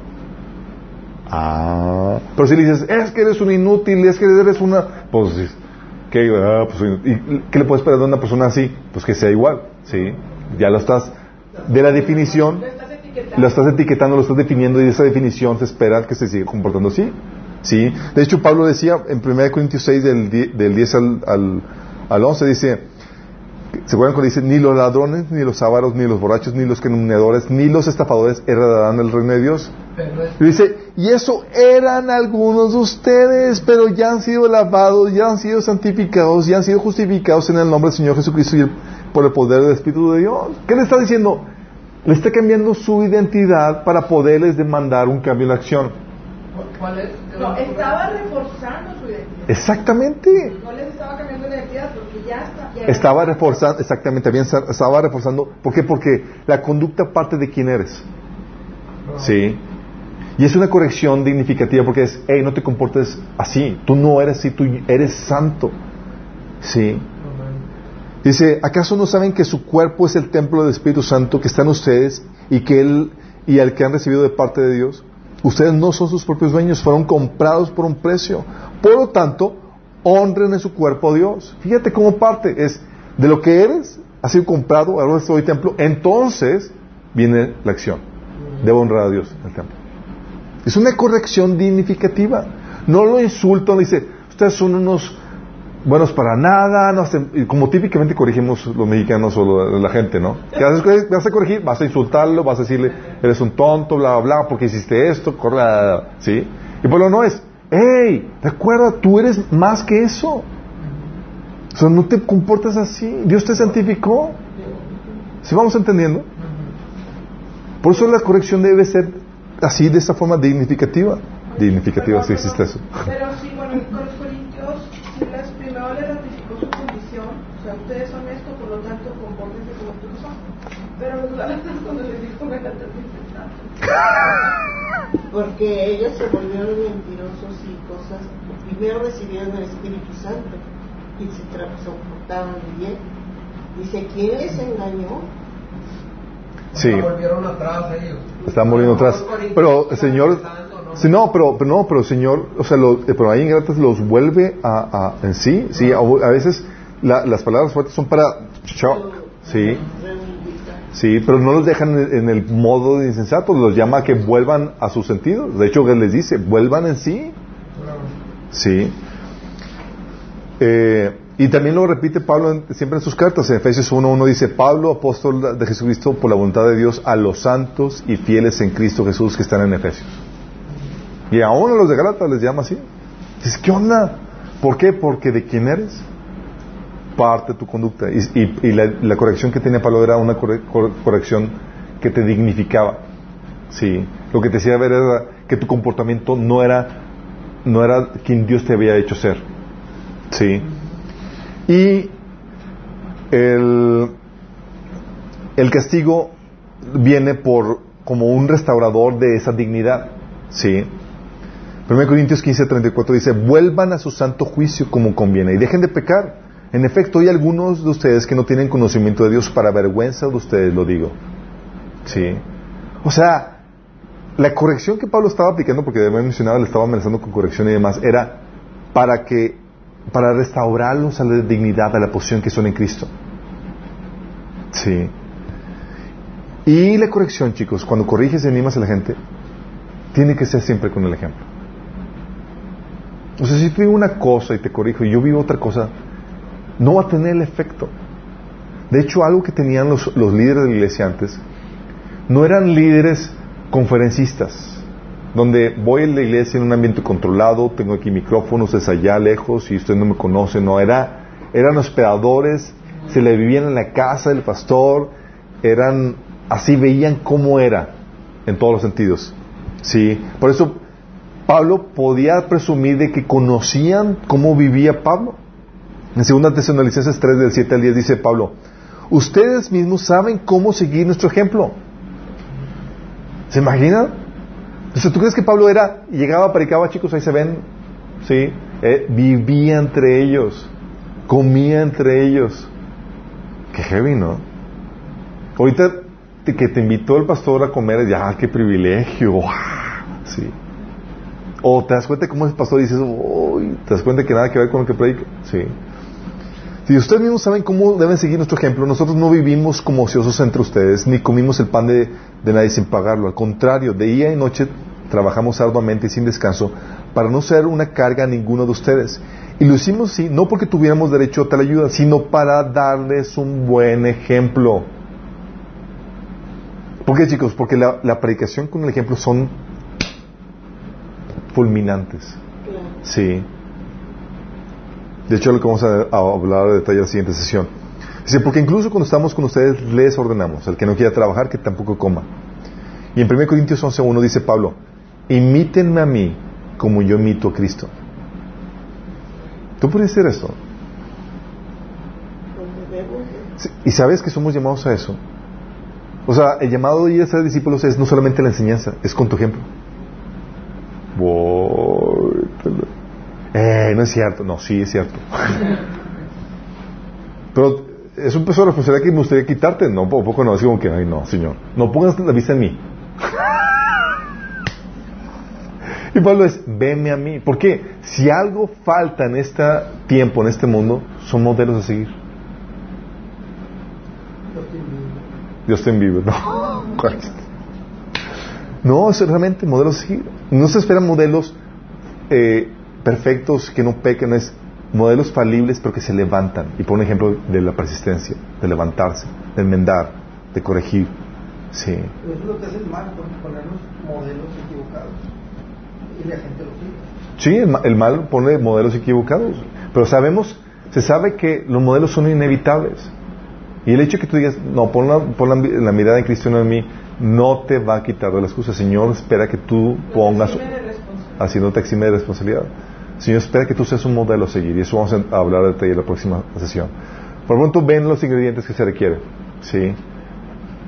Ah, pero si le dices, es que eres un inútil, es que eres una. Pues, ¿qué, ah, pues, ¿y ¿qué le puedes esperar de una persona así? Pues que sea igual, ¿sí? Ya lo estás. De la definición, lo estás etiquetando, lo estás definiendo y de esa definición se espera que se siga comportando así. ¿Sí? De hecho, Pablo decía en 1 Corintios 6, del, del 10 al, al, al 11, dice: ¿Se acuerdan cuando dice, ni los ladrones, ni los ávaros, ni los borrachos, ni los calumniadores, ni los estafadores heredarán el reino de Dios? Y dice, y eso eran algunos de ustedes, pero ya han sido lavados, ya han sido santificados, ya han sido justificados en el nombre del Señor Jesucristo y por el poder del Espíritu de Dios. ¿Qué le está diciendo? Le está cambiando su identidad para poderles demandar un cambio de acción. ¿Cuál es? No, estaba reforzando su identidad. Exactamente. No les estaba cambiando la identidad porque ya está. estaba reforzando, exactamente, bien, estaba reforzando. ¿Por qué? Porque la conducta parte de quién eres. Sí. Y es una corrección dignificativa porque es, hey, no te comportes así, tú no eres así, tú eres santo. ¿Sí? Dice, ¿acaso no saben que su cuerpo es el templo del Espíritu Santo que está en ustedes y que él y al que han recibido de parte de Dios? Ustedes no son sus propios dueños, fueron comprados por un precio. Por lo tanto, honren en su cuerpo a Dios. Fíjate cómo parte es de lo que eres, ha sido comprado, ahora estoy templo, entonces viene la acción. Debo honrar a Dios en el templo. Es una corrección dignificativa. No lo insulto, no dice, ustedes son unos buenos para nada, no como típicamente corregimos los mexicanos o la gente, ¿no? ¿Qué haces, vas a corregir? Vas a insultarlo, vas a decirle, eres un tonto, bla, bla, bla, porque hiciste esto, corre, ¿sí? Y por lo no es, hey, recuerda, tú eres más que eso. O sea, no te comportas así. Dios te santificó. ¿Sí vamos entendiendo? Por eso la corrección debe ser así, de esta forma dignificativa. Dignificativa, si existe eso. Pero sí, bueno, con los corintios, si les primero le ratificó su condición, o sea, ustedes son esto, por lo tanto, compórtense como ustedes son. Pero los galatas cuando les dijo, me la *laughs* Porque ellos se volvieron mentirosos y cosas. Primero recibieron el Espíritu Santo y se comportaban bien. Dice, ¿quién les engañó? Sí. volvieron atrás ellos. Están volviendo atrás. Pero el Señor, sí, no, pero, pero no, pero el Señor, o sea, lo, pero ahí en Gratas los vuelve a, a, en sí, sí, a, veces la, las palabras fuertes son para, sí, sí, pero no los dejan en, el modo de insensato, los llama a que vuelvan a sus sentidos. De hecho, él les dice, vuelvan en sí, sí. Eh, y también lo repite Pablo siempre en sus cartas. En Efesios 1.1 dice, Pablo, apóstol de Jesucristo, por la voluntad de Dios, a los santos y fieles en Cristo Jesús que están en Efesios. Y aún a los de Galata les llama así. Dice, ¿qué onda? ¿Por qué? Porque de quién eres. Parte de tu conducta. Y, la, corrección que tenía Pablo era una corrección que te dignificaba. Sí. Lo que te hacía ver era que tu comportamiento no era, no era quien Dios te había hecho ser. Sí. Y el, el castigo viene por como un restaurador de esa dignidad. ¿Sí? 1 Corintios 15, 34 dice, vuelvan a su santo juicio como conviene y dejen de pecar. En efecto, hay algunos de ustedes que no tienen conocimiento de Dios para vergüenza de ustedes, lo digo. ¿Sí? O sea, la corrección que Pablo estaba aplicando, porque de mencionaba, le estaba amenazando con corrección y demás, era para que para restaurarlos a la dignidad, a la posición que son en Cristo. Sí. Y la corrección, chicos, cuando corriges y animas a la gente, tiene que ser siempre con el ejemplo. O sea, si tú digo una cosa y te corrijo y yo vivo otra cosa, no va a tener el efecto. De hecho, algo que tenían los, los líderes de la iglesia antes, no eran líderes conferencistas donde voy a la iglesia en un ambiente controlado, tengo aquí micrófonos desde allá lejos y usted no me conoce, no, era, eran hospedadores, se le vivían en la casa del pastor, eran, así veían cómo era, en todos los sentidos. Sí, por eso Pablo podía presumir de que conocían cómo vivía Pablo. En 2 Tesalonicenses 3 del 7 al 10 dice Pablo, ustedes mismos saben cómo seguir nuestro ejemplo. ¿Se imaginan? Entonces, ¿tú crees que Pablo era, llegaba, predicaba, chicos, ahí se ven? Sí, eh, vivía entre ellos, comía entre ellos. Qué heavy, ¿no? Ahorita que te invitó el pastor a comer, ya, qué privilegio, sí. O te das cuenta cómo es el pastor y dices, uy, te das cuenta que nada que ver con lo que predica, sí. Si ustedes mismos saben cómo deben seguir nuestro ejemplo, nosotros no vivimos como ociosos entre ustedes, ni comimos el pan de, nadie sin pagarlo. Al contrario, de día y noche trabajamos arduamente y sin descanso para no ser una carga a ninguno de ustedes. Y lo hicimos sí, no porque tuviéramos derecho a tal ayuda, sino para darles un buen ejemplo. ¿Por qué, chicos? Porque la, la predicación con el ejemplo son fulminantes. Sí. De hecho, lo que vamos a, hablar de detalle en la siguiente sesión. Dice, porque incluso cuando estamos con ustedes les ordenamos, al que no quiera trabajar, que tampoco coma. Y en 1 Corintios 11.1 dice Pablo, imítenme a mí como yo imito a Cristo. ¿Tú puedes decir esto? ¿Y sabes que somos llamados a eso? O sea, el llamado de ir a ser discípulos es no solamente la enseñanza, es con tu ejemplo. Eh, no es cierto. No, sí es cierto. *laughs* Pero es un peso de responsabilidad que me gustaría quitarte. No, poco no. Así como que, ay, no, Señor. No pongas la vista en mí. *laughs* y Pablo es, veme a mí. Porque si algo falta en este tiempo, en este mundo, son modelos a seguir. Dios te vive, no. *laughs* No, es realmente modelos a seguir. No se esperan modelos eh, perfectos, que no pequen, es modelos falibles pero que se levantan. Y por un ejemplo de la persistencia, de levantarse, de enmendar, de corregir. Sí. eso es lo que hace el mal, ponernos modelos equivocados. Y la gente lo sigue. Sí, el, el mal pone modelos equivocados. Pero sabemos, se sabe que los modelos son inevitables. Y el hecho de que tú digas, no, pon la, pon la, mirada en Cristo en mí, no te va a quitar de las cosas. Señor espera que tú pongas, así no te exime de responsabilidad. Señor espera que tú seas un modelo a seguir. Y eso vamos a hablar de detalle en la próxima sesión. Por lo pronto, ven los ingredientes que se requieren. ¿sí?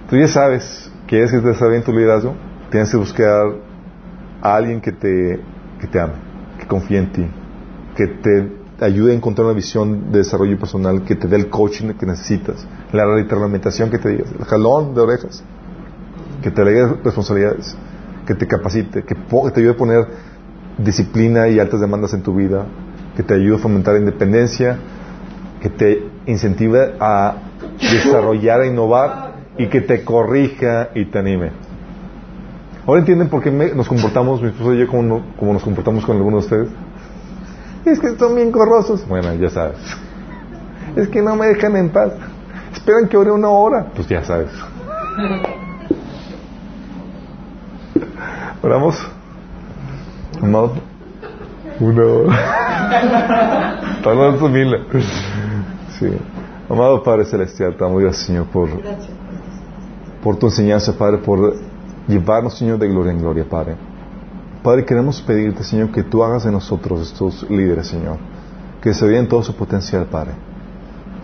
Tú ya sabes, quieres que te salga bien tu liderazgo, tienes que buscar a alguien que te, que te ame, que confíe en ti, que te ayude a encontrar una visión de desarrollo personal, que te dé el coaching que necesitas, la retroalimentación que te diga, el jalón de orejas, que te dé responsabilidades, que te capacite, que, te ayude a poner disciplina y altas demandas en tu vida, que te ayude a fomentar la independencia, que te incentive a desarrollar, a innovar y que te corrija y te anime. Ahora entienden por qué nos comportamos, mi esposo y yo, como, como nos comportamos con algunos de ustedes. Es que son bien corrosos. Bueno, ya sabes. Es que no me dejan en paz. Esperan que ore una hora. Pues ya sabes. *laughs* Oramos. Amado. Una hora. Sí. Amado Padre Celestial, te amo, gracias, Señor, por, por tu enseñanza, Padre, por llevarnos, Señor, de gloria en gloria, Padre. Padre, queremos pedirte, Señor, que tú hagas de nosotros estos líderes, Señor, que se vean todo su potencial, Padre,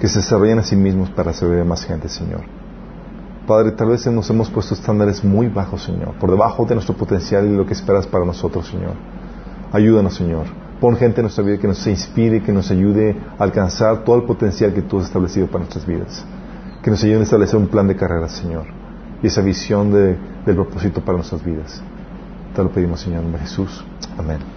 que se desarrollen a sí mismos para servir a más gente, Señor. Padre, tal vez nos hemos puesto estándares muy bajos, Señor, por debajo de nuestro potencial y lo que esperas para nosotros, Señor. Ayúdanos, Señor. Pon gente en nuestra vida que nos inspire, que nos ayude a alcanzar todo el potencial que tú has establecido para nuestras vidas. Que nos ayude a establecer un plan de carrera, Señor, y esa visión del propósito para nuestras vidas. Te lo pedimos, Señor, en Jesús. Amén.